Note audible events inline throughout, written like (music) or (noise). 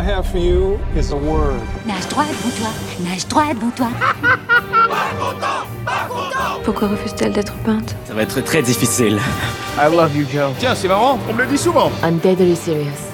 I have for you is a word. Nage droit devant toi, nage droit devant toi. Pourquoi refuse-t-elle d'être peinte? Ça va être très difficile. I love you, Joe. Tiens, c'est marrant, on me le dit souvent. I'm deadly serious.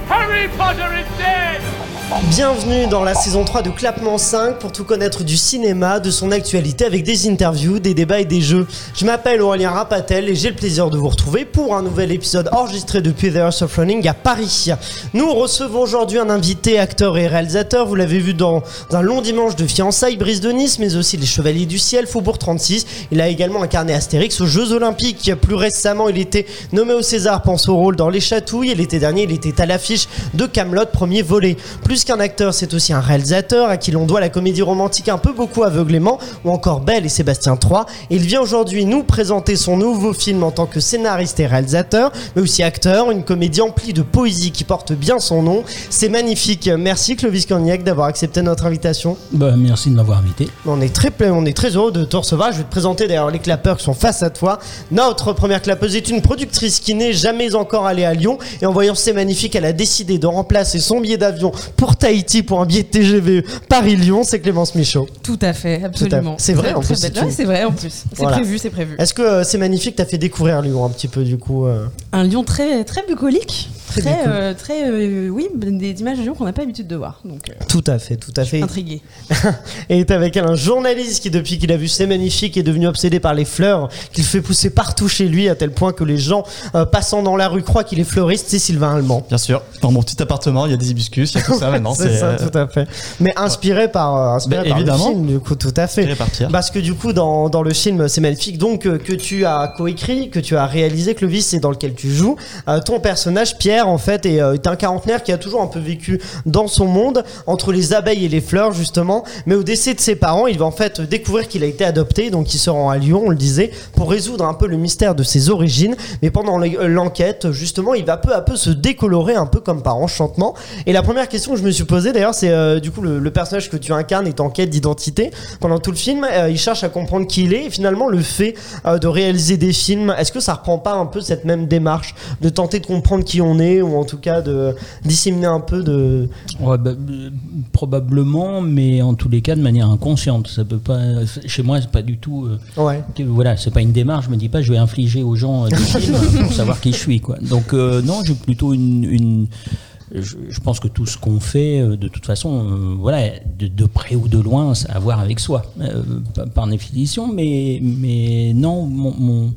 Bienvenue dans la saison 3 de Clapement 5 pour tout connaître du cinéma, de son actualité avec des interviews, des débats et des jeux. Je m'appelle Aurélien Rapatel et j'ai le plaisir de vous retrouver pour un nouvel épisode enregistré depuis The House of Running à Paris. Nous recevons aujourd'hui un invité, acteur et réalisateur. Vous l'avez vu dans un long dimanche de fiançailles, Brise de Nice, mais aussi Les Chevaliers du Ciel, Faubourg 36. Il a également incarné Astérix aux Jeux Olympiques. Plus récemment, il était nommé au César, pense au rôle dans Les Chatouilles. Et l'été dernier, il était à l'affiche de Camelot, premier volet. Qu'un acteur, c'est aussi un réalisateur à qui l'on doit la comédie romantique un peu beaucoup aveuglément ou encore Belle et Sébastien 3. Et il vient aujourd'hui nous présenter son nouveau film en tant que scénariste et réalisateur, mais aussi acteur, une comédie emplie de poésie qui porte bien son nom. C'est magnifique. Merci Clovis Cornillac d'avoir accepté notre invitation. Bah, merci de m'avoir invité. On est très on est très heureux de te recevoir. Je vais te présenter d'ailleurs les clapeurs qui sont face à toi. Notre première clapeuse est une productrice qui n'est jamais encore allée à Lyon et en voyant C'est magnifique, elle a décidé de remplacer son billet d'avion pour Tahiti pour un billet de TGV Paris-Lyon. C'est Clémence Michaud. Tout à fait, absolument. C'est vrai, Très, en plus, c'est Ouais, vrai en plus. C'est Voilà. prévu, c'est prévu. Est-ce que euh, C'est magnifique t'as fait découvrir Lyon un petit peu du coup euh, Un lion très très bucolique, Très très euh, très euh, oui, des images de lion qu'on n'a pas l'habitude de voir. Donc euh, Tout à fait, tout à fait. intrigué. (laughs) Et est avec elle un journaliste qui, depuis qu'il a vu C'est magnifique, est devenu obsédé par les fleurs, qu'il fait pousser partout chez lui, à tel point que les gens euh, passant dans la rue croient qu'il est fleuriste. C'est Sylvain Allemand. Bien sûr, dans mon petit appartement, il y a des hibiscus, il y a tout ça maintenant. (laughs) C'est ça, tout à fait. Mais inspiré par, euh, inspiré Bah, par évidemment. le film, du coup, tout à fait. tiré par Pierre. Parce que du coup, dans, dans le film C'est magnifique, donc euh, que tu as coécrit, que tu as réalisé, Clovis, et dans lequel tu joues, euh, ton personnage, Pierre, en fait, est, euh, est un quarantenaire qui a toujours un peu vécu dans son monde, entre les abeilles et les fleurs, justement. Mais au décès de ses parents, il va en fait découvrir qu'il a été adopté, donc il se rend à Lyon, on le disait, pour résoudre un peu le mystère de ses origines. Mais pendant euh, l'enquête, justement, il va peu à peu se décolorer, un peu comme par enchantement. Et la première question que je me suis posée, d'ailleurs, c'est euh, du coup le, personnage que tu incarnes est en quête d'identité. Pendant tout le film, il cherche à comprendre qui il est. Et finalement, le fait de réaliser des films, est-ce que ça reprend pas un peu cette même démarche de tenter de comprendre qui on est, ou en tout cas de disséminer un peu de. Ouais, bah, euh, probablement, mais en tous les cas de manière inconsciente. Ça peut pas. Chez moi, c'est pas du tout. euh, Ouais. voilà, c'est pas une démarche. Je me dis pas, je vais infliger aux gens euh, des (laughs) films pour savoir qui je suis, quoi. Donc euh, non, j'ai plutôt une. une- je, je pense que tout ce qu'on fait, euh, de toute façon, euh, voilà, de, de près ou de loin, ça a à voir avec soi, euh, par, par définition. Mais, mais non, mon, mon,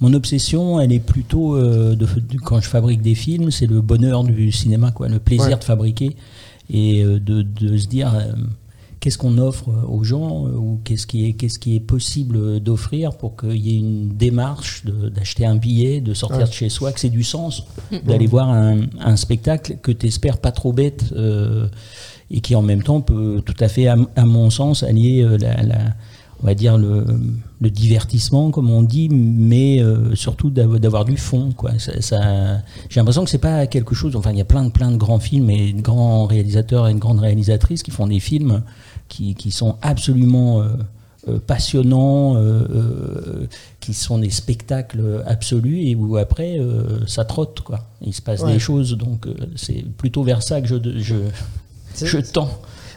mon obsession, elle est plutôt euh, de, de- quand je fabrique des films, c'est le bonheur du cinéma, quoi, le plaisir Ouais. de fabriquer et euh, de, de se dire euh, qu'est-ce qu'on offre aux gens ou qu'est-ce qui est qu'est-ce qui est possible d'offrir pour qu'il y ait une démarche de- d'acheter un billet, de sortir Ouais. de chez soi, que c'est du sens d'aller voir un, un spectacle que tu espères pas trop bête euh, et qui en même temps peut tout à fait, à, mon sens, allier euh, la, la- on va dire le, le divertissement, comme on dit, mais euh, surtout d'av- d'avoir du fond. Quoi. Ça, ça- J'ai l'impression que c'est pas quelque chose. Enfin, il y a plein de, plein de grands films et de grands réalisateurs et de grandes réalisatrices qui font des films qui, qui sont absolument euh, euh, passionnants, qui sont des spectacles absolus et où après ça trotte. Quoi. Il se passe Ouais. des choses, donc c'est plutôt vers ça que je, je, je tends.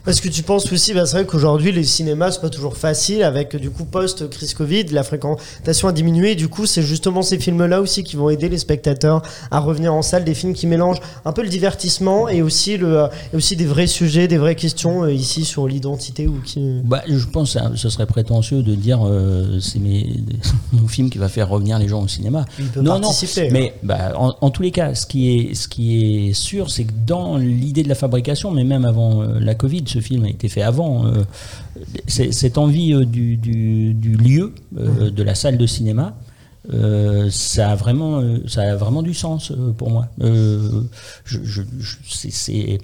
Parce que tu penses aussi, bah, c'est vrai qu'aujourd'hui les cinémas c'est pas toujours facile avec du coup post crise Covid, la fréquentation a diminué. Du coup, c'est justement ces films-là aussi qui vont aider les spectateurs à revenir en salle, des films qui mélangent un peu le divertissement et aussi le euh, et aussi des vrais sujets, des vraies questions euh, ici sur l'identité ou qui. Bah, je pense que ça- ce serait prétentieux de dire euh, c'est mes- (laughs) mon film qui va faire revenir les gens au cinéma. Il peut non, non, participer, hein. mais bah, en, en tous les cas, ce qui est, ce qui est sûr, c'est que dans l'idée de la fabrication, mais même avant euh, la Covid, ce film a été fait avant, euh, cette envie euh, du, du- du lieu, euh, de la salle de cinéma, euh, ça, a vraiment, ça a vraiment du sens pour moi. Je, je- je- c'est-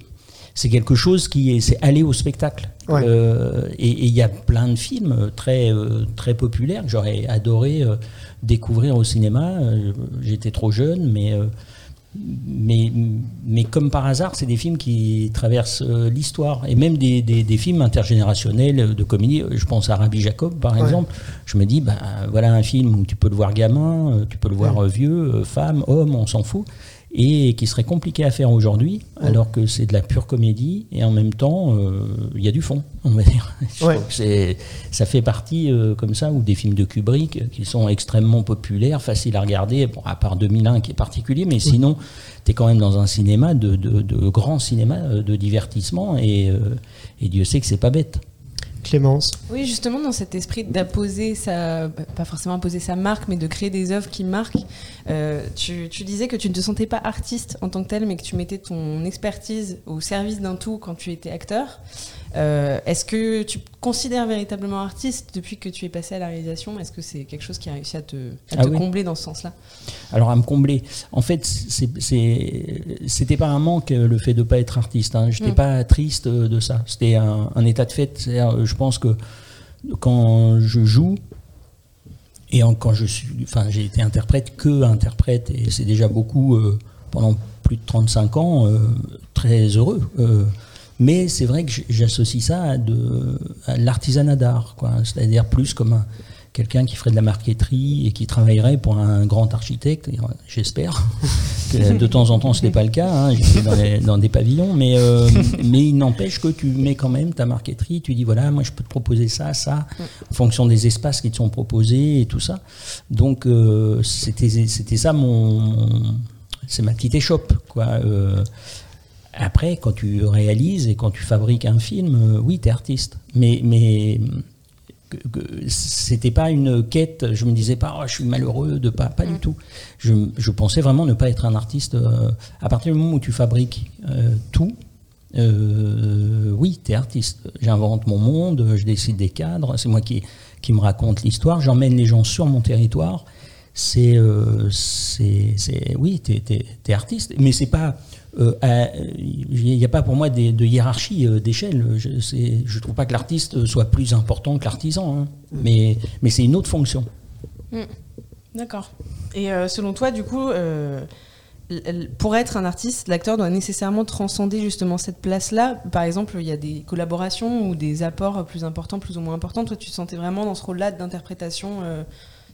quelque chose qui est, c'est aller au spectacle. Ouais. Euh, et il y a plein de films très, très populaires que j'aurais adoré découvrir au cinéma. J'étais trop jeune, mais, mais, mais comme par hasard, c'est des films qui traversent euh, l'histoire. Et même des, des, des films intergénérationnels de comédie. Je pense à Rabbi Jacob, par Ouais. exemple. Je me dis, bah, voilà un film où tu peux le voir gamin, euh, tu peux le voir euh, vieux, femme, homme, on s'en fout. Et qui serait compliqué à faire aujourd'hui, alors que c'est de la pure comédie et en même temps euh, il y a du fond, (laughs) on va dire. Je Ouais. trouve que c'est- ça fait partie euh, comme ça ou des films de Kubrick euh, qui sont extrêmement populaires, faciles à regarder, bon, à part 2001 qui est particulier, mais sinon tu es quand même dans un cinéma de, de, de grand cinéma de divertissement et, euh, et Dieu sait que c'est pas bête. Clémence. Oui, justement, dans cet esprit d'apposer sa, pas forcément imposer sa marque, mais de créer des œuvres qui marquent, euh, tu, tu disais que tu ne te sentais pas artiste en tant que tel, mais que tu mettais ton expertise au service d'un tout quand tu étais acteur. Euh, Est-ce que tu te considères véritablement artiste depuis que tu es passé à la réalisation? Est-ce que c'est quelque chose qui a réussi à te, à Ah te oui. combler dans ce sens-là? Alors à me combler. En fait, c'était pas un manque euh, le fait de pas être artiste. Hein. J'étais Mm. pas triste euh, de ça. C'était un, un état de fait. Je pense que quand je joue et en- quand je suis, enfin, j'ai été interprète que interprète et c'est déjà beaucoup euh, pendant plus de 35 ans, euh, très heureux. Euh, mais c'est vrai que j'associe ça à, de, à l'artisanat d'art, quoi. C'est-à-dire plus comme un- quelqu'un qui ferait de la marqueterie et qui travaillerait pour un grand architecte, j'espère. (laughs) que de temps en temps, ce n'est pas le cas. Hein, J'étais dans, les- dans des pavillons, mais, euh, (laughs) mais il n'empêche que tu mets quand même ta marqueterie. Tu dis voilà, moi je peux te proposer ça, ça, en fonction des espaces qui te sont proposés et tout ça. Donc euh, c'était c'était ça mon, mon- c'est ma petite échoppe quoi. Euh, après, quand tu réalises et quand tu fabriques un film, euh, oui, tu es artiste. Mais, mais c'était pas une quête, je me disais pas, Oh, je suis malheureux de pas, pas du tout. Je, je pensais vraiment ne pas être un artiste. euh, à partir du moment où tu fabriques euh, tout, euh, oui, tu es artiste. J'invente mon monde, je décide des cadres, c'est moi qui, qui me raconte l'histoire, j'emmène les gens sur mon territoire. C'est, euh, c'est, c'est- oui, tu es, artiste, mais c'est pas. Euh, à- Il n'y a pas pour moi des- de hiérarchie euh, d'échelle. Je, je trouve pas que l'artiste soit plus important que l'artisan, hein. mais, mais c'est une autre fonction. D'accord. Et euh, selon toi, du coup, euh, pour être un artiste, l'acteur doit nécessairement transcender justement cette place-là. Par exemple, il y a des collaborations ou des apports plus importants, plus ou moins importants. Toi, tu te sentais vraiment dans ce rôle-là d'interprétation euh,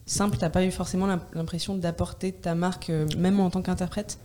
simple. T'as pas eu forcément l'im- l'impression d'apporter ta marque, euh, même en tant qu'interprète?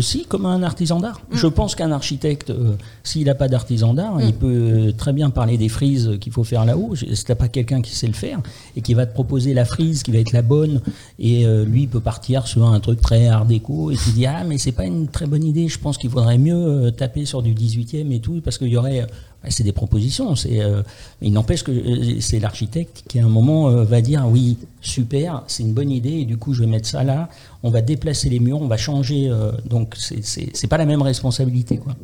Si, comme un artisan d'art. Je pense qu'un architecte, euh, s'il n'a pas d'artisan d'art, il peut euh, très bien parler des frises qu'il faut faire là-haut. Si tu pas quelqu'un qui sait le faire et qui va te proposer la frise qui va être la bonne, et euh, lui il peut partir sur un truc très art déco, et tu dis Ah, mais c'est pas une très bonne idée, je pense qu'il faudrait mieux taper sur du 18e et tout, parce qu'il y aurait. C'est des propositions. C'est, euh, il n'empêche que euh, c'est l'architecte qui, à un moment, euh, va dire oui, super, c'est une bonne idée, et du coup, je vais mettre ça là. On va déplacer les murs, on va changer. euh, donc, c'est, c'est, c'est pas la même responsabilité, quoi.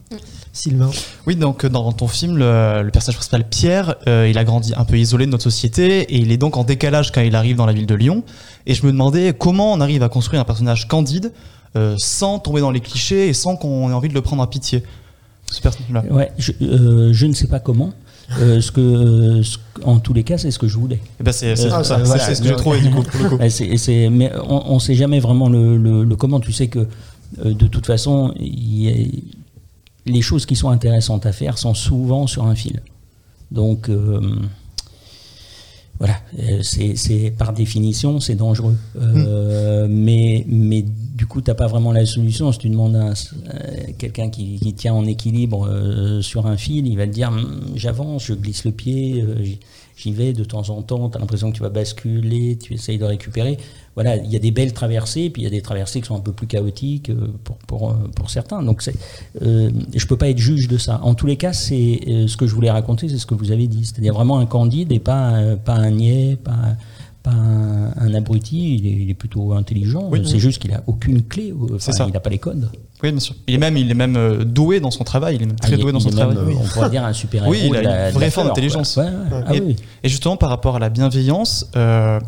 Sylvain. Oui, donc dans ton film, le, le personnage principal, Pierre, euh, il a grandi un peu isolé de notre société et il est donc en décalage quand il arrive dans la ville de Lyon. Et je me demandais comment on arrive à construire un personnage candide euh, sans tomber dans les clichés et sans qu'on ait envie de le prendre à pitié. Ce personnage-là? Ouais, je, euh, je ne sais pas comment. Euh, ce que, ce- en tous les cas, c'est ce que je voulais. Eh ben, c'est c'est- voilà. ce que j'ai trouvé du coup. Pour le (laughs) mais on ne sait jamais vraiment le, le- le comment. Tu sais que de toute façon, il y a- les choses qui sont intéressantes à faire sont souvent sur un fil. Donc voilà, c'est par définition, c'est dangereux. Euh, mais, mais du coup, tu n'as pas vraiment la solution. Si tu demandes à euh, quelqu'un qui, qui tient en équilibre euh, sur un fil, il va te dire Hum, j'avance, je glisse le pied, euh, j'y- vais de temps en temps, tu as l'impression que tu vas basculer, tu essayes de récupérer. Voilà, il y a des belles traversées, puis il y a des traversées qui sont un peu plus chaotiques pour, pour, pour certains. Donc je peux pas être juge de ça. En tous les cas, c'est ce que je voulais raconter, c'est ce que vous avez dit, c'est-à-dire vraiment un candide et pas, pas un niais, pas, pas un, un abruti. Il est, il est plutôt intelligent. Oui. C'est juste qu'il a aucune clé. euh, enfin, ça. Il n'a pas les codes. Oui, bien sûr. Il est même, il est même euh, doué dans son travail. Il est même très Ah, est- doué dans son travail. même, euh, oui. On pourrait dire un super Oui, héros il a la- une vraie forme d'intelligence. Ouais, ouais. Ah et, oui. et justement, par rapport à la bienveillance, euh,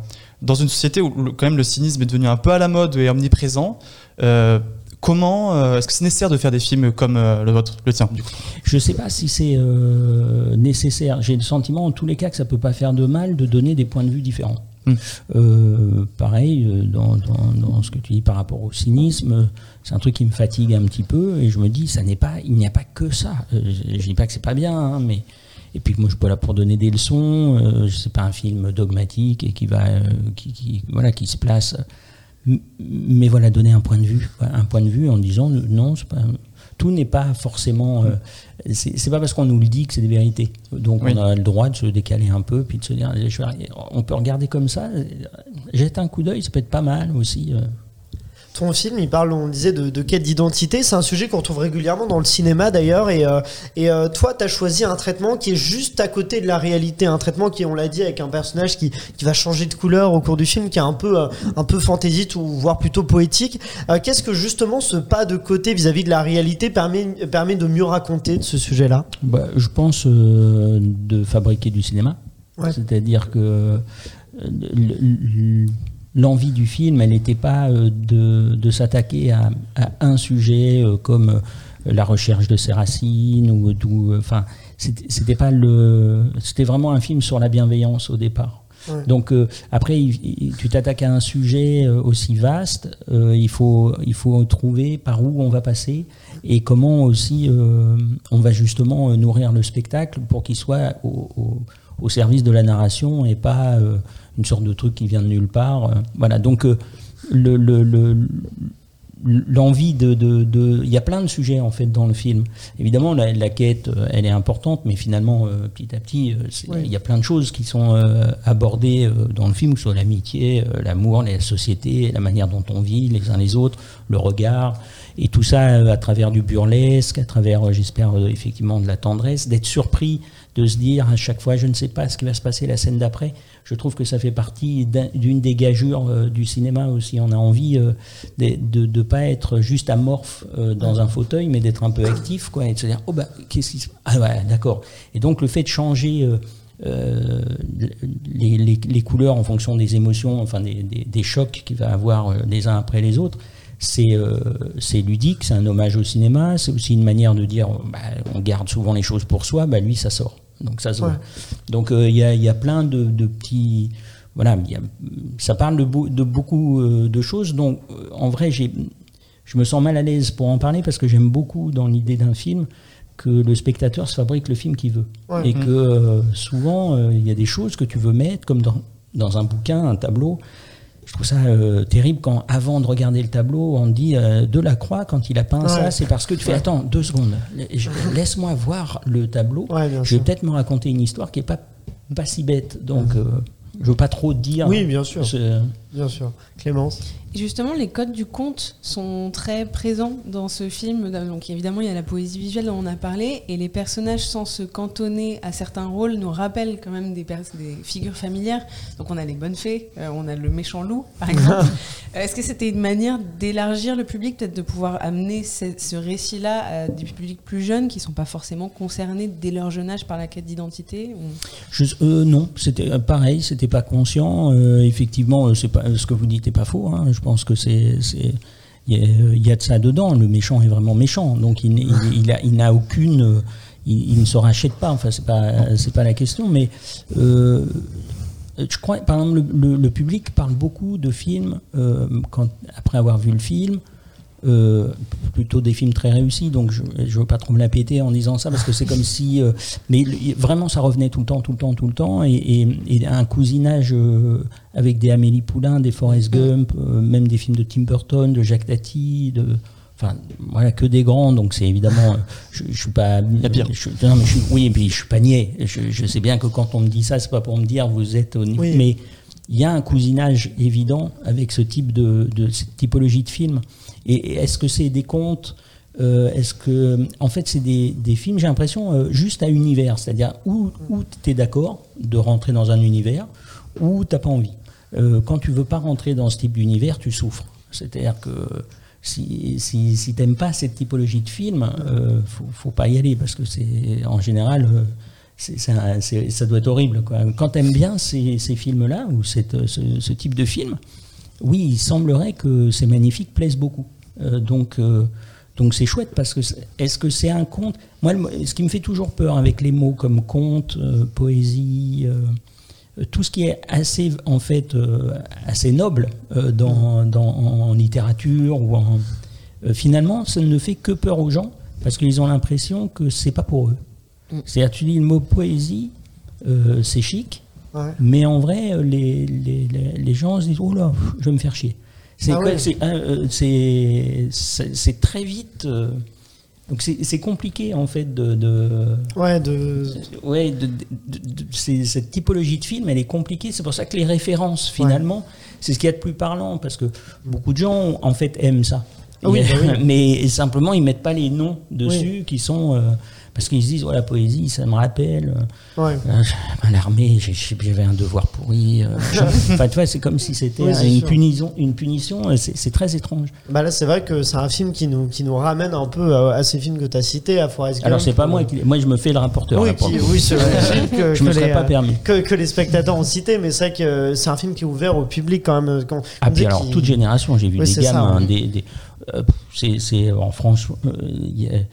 dans une société où le- quand même le cynisme est devenu un peu à la mode et omniprésent, euh, comment euh, est-ce que c'est nécessaire de faire des films comme euh, le vôtre, le tien, du coup? Je ne sais pas si c'est euh, nécessaire. J'ai le sentiment, en tous les cas, que ça peut pas faire de mal de donner des points de vue différents. Euh, pareil, euh, dans, dans- ce que tu dis par rapport au cynisme, c'est un truc qui me fatigue un petit peu et je me dis, ça n'est pas, il n'y a pas que ça. Euh, je, dis pas que c'est pas bien, hein, mais et puis moi je suis pas là pour donner des leçons. C'est pas un film dogmatique et qui va, qui, voilà, qui se place Mais voilà, donner un point de vue, un point de vue en disant non, c'est pas, tout n'est pas forcément. euh, c'est pas parce qu'on nous le dit que c'est des vérités. Donc Oui. on a le droit de se décaler un peu, puis de se dire, on peut regarder comme ça. euh, Jette un coup d'œil, ça peut être pas mal aussi. Ton film, il parle, on disait, de, de quête d'identité. C'est un sujet qu'on retrouve régulièrement dans le cinéma d'ailleurs. Et, euh, et euh, toi, tu as choisi un traitement qui est juste à côté de la réalité. Un traitement qui, on l'a dit, avec un personnage qui, qui va changer de couleur au cours du film, qui est un peu, euh, un peu fantaisiste ou voire plutôt poétique. Qu'est-ce que justement ce pas de côté vis-à-vis de la réalité permet, permet de mieux raconter de ce sujet-là? Bah, je pense de fabriquer du cinéma. Ouais. C'est-à-dire que l'envie du film, elle n'était pas euh, de, de s'attaquer à, à un sujet euh, comme euh, la recherche de ses racines ou d'où. Enfin, c'était pas le. C'était vraiment un film sur la bienveillance au départ. Ouais. Donc euh, après, il- il- tu t'attaques à un sujet aussi vaste, euh, il, faut, il faut trouver par où on va passer et comment aussi euh, on va justement nourrir le spectacle pour qu'il soit au, au- au service de la narration et pas une sorte de truc qui vient de nulle part. euh. voilà, donc euh, le, le- le- l'envie de, de, de- il y a plein de sujets en fait dans le film. Évidemment, la, la quête, euh, elle est importante, mais finalement, euh, petit à petit, Oui. il y a plein de choses qui sont euh, abordées euh, dans le film, que ce soit l'amitié, l'amour, la société, la manière dont on vit les uns les autres, le regard, et tout ça à travers du burlesque, à travers, j'espère, effectivement de la tendresse, d'être surpris de se dire à chaque fois, je ne sais pas ce qui va se passer la scène d'après. Je trouve que ça fait partie d'un- d'une des gageures euh, du cinéma aussi. On a envie euh, de ne pas être juste amorphe euh, dans un fauteuil, mais d'être un peu actif, quoi, et de se dire, oh bah, qu'est-ce qui se Ah ouais, d'accord. Et donc le fait de changer les, les- couleurs en fonction des émotions, enfin des, des- des chocs qu'il va avoir les uns après les autres, c'est c'est ludique, c'est un hommage au cinéma, c'est aussi une manière de dire, bah, on garde souvent les choses pour soi, bah, lui ça sort. Donc ça se voit. Ouais. Donc euh, il y, a, y a plein de, de petits... Voilà, il y a- ça parle de, beau- de beaucoup euh, de choses. Donc euh, en vrai, j'ai, je me sens mal à l'aise pour en parler parce que j'aime beaucoup dans l'idée d'un film que le spectateur se fabrique le film qu'il veut. Ouais. Et que euh, souvent, il y a des choses que tu veux mettre, comme dans, dans un bouquin, un tableau. Je trouve ça euh, terrible quand, avant de regarder le tableau, on dit euh, Delacroix, quand il a peint Ouais. ça, c'est parce que tu fais Attends, deux secondes, (laughs) laisse-moi voir le tableau. Ouais, je vais peut-être me raconter une histoire qui est pas, pas si bête. Donc, euh, je veux pas trop dire. Oui, bien sûr. Bien sûr. Clémence Et justement, les codes du conte sont très présents dans ce film. Donc évidemment, il y a la poésie visuelle dont on a parlé, et les personnages, sans se cantonner à certains rôles, nous rappellent quand même des, figures familières. Donc on a les bonnes fées, euh, on a le méchant loup, par (laughs) exemple. Euh, Est-ce que c'était une manière d'élargir le public, peut-être de pouvoir amener ce, ce récit-là à des publics plus jeunes qui ne sont pas forcément concernés dès leur jeune âge par la quête d'identité ou- euh, non, c'était pareil, c'était pas conscient. Euh, effectivement, c'est pas ce que vous dites n'est pas faux. hein. Je pense que c'est, il y, a- de ça dedans. Le méchant est vraiment méchant, donc il, il, il n'a aucune, euh, il, ne se rachète pas. Enfin, c'est pas, c'est pas la question, mais euh, je crois, par exemple, le, le- le public parle beaucoup de films euh, quand, après avoir vu le film. Euh, plutôt des films très réussis, donc je ne veux pas trop me la péter en disant ça, parce que c'est comme si... euh, mais vraiment, ça revenait tout le temps, tout le temps, tout le temps, et, et- et un cousinage euh, avec des Amélie Poulain, des Forrest Gump, euh, même des films de Tim Burton, de Jacques Tati, de... Enfin, voilà, que des grands, donc c'est évidemment... Je, je suis pas... y a pire. je- non, mais je suis, oui, et puis je suis pas niais. Je, je sais bien que quand on me dit ça, c'est pas pour me dire vous êtes au niveau... Oui. Mais il y a un cousinage évident avec ce type de, de cette typologie de film. Et est-ce que c'est des contes euh, Est-ce que, en fait, c'est des, films, j'ai l'impression, euh, juste à univers, c'est-à-dire où, où tu es d'accord de rentrer dans un univers, ou t'as pas envie. Euh, quand tu veux pas rentrer dans ce type d'univers, tu souffres. C'est-à-dire que si, si, si t'aimes pas cette typologie de film, euh, faut, faut pas y aller parce que c'est en général. ça doit être horrible. Quoi. Quand tu aimes bien ces, ces films-là, ou cette, ce, ce type de film, oui, il semblerait que ces magnifiques plaisent beaucoup. Euh, donc, euh, donc c'est chouette parce que est-ce que c'est un conte? Moi, le- ce qui me fait toujours peur avec les mots comme conte, euh, poésie, tout ce qui est assez en fait assez noble dans, dans- en littérature ou en finalement, ça ne fait que peur aux gens parce qu'ils ont l'impression que c'est pas pour eux. C'est-à-dire, tu dis le mot poésie, c'est chic, Ouais. mais en vrai, euh, les, les, les- les gens se disent Oh là, je vais me faire chier. C'est Ah ouais. c'est, euh, c'est, très vite. euh, donc c'est, compliqué en fait de. de Ouais, de. ouais, de, de- cette typologie de film, elle est compliquée. C'est pour ça que les références, finalement, c'est ce qu'il y a de plus parlant parce que beaucoup de gens en fait aiment ça. Ah oui, a- bah oui. (laughs) Mais simplement, ils mettent pas les noms dessus qui sont. euh, parce qu'ils se disent, ouais, la poésie, ça me rappelle. euh, Ouais. euh, l'armée, j'avais un devoir pourri. euh, (laughs) enfin, tu vois, c'est comme si c'était Oui, une, sûr. punition, une punition. C'est très étrange. Bah là, c'est vrai que c'est un film qui nous, qui nous ramène un peu à, à ces films que tu as cités, à Forrest Gump. Alors, c'est pas moi qui. Moi, je me fais le rapporteur. Oui, qui- oui, c'est vrai. (laughs) que, Je me que serais les, pas permis. Que, que les spectateurs ont cité, mais c'est vrai que c'est un film qui est ouvert au public quand même. Quand, Ah, puis alors, toute génération, j'ai vu Oui, des c'est ça, des, des- euh, c'est, en France, il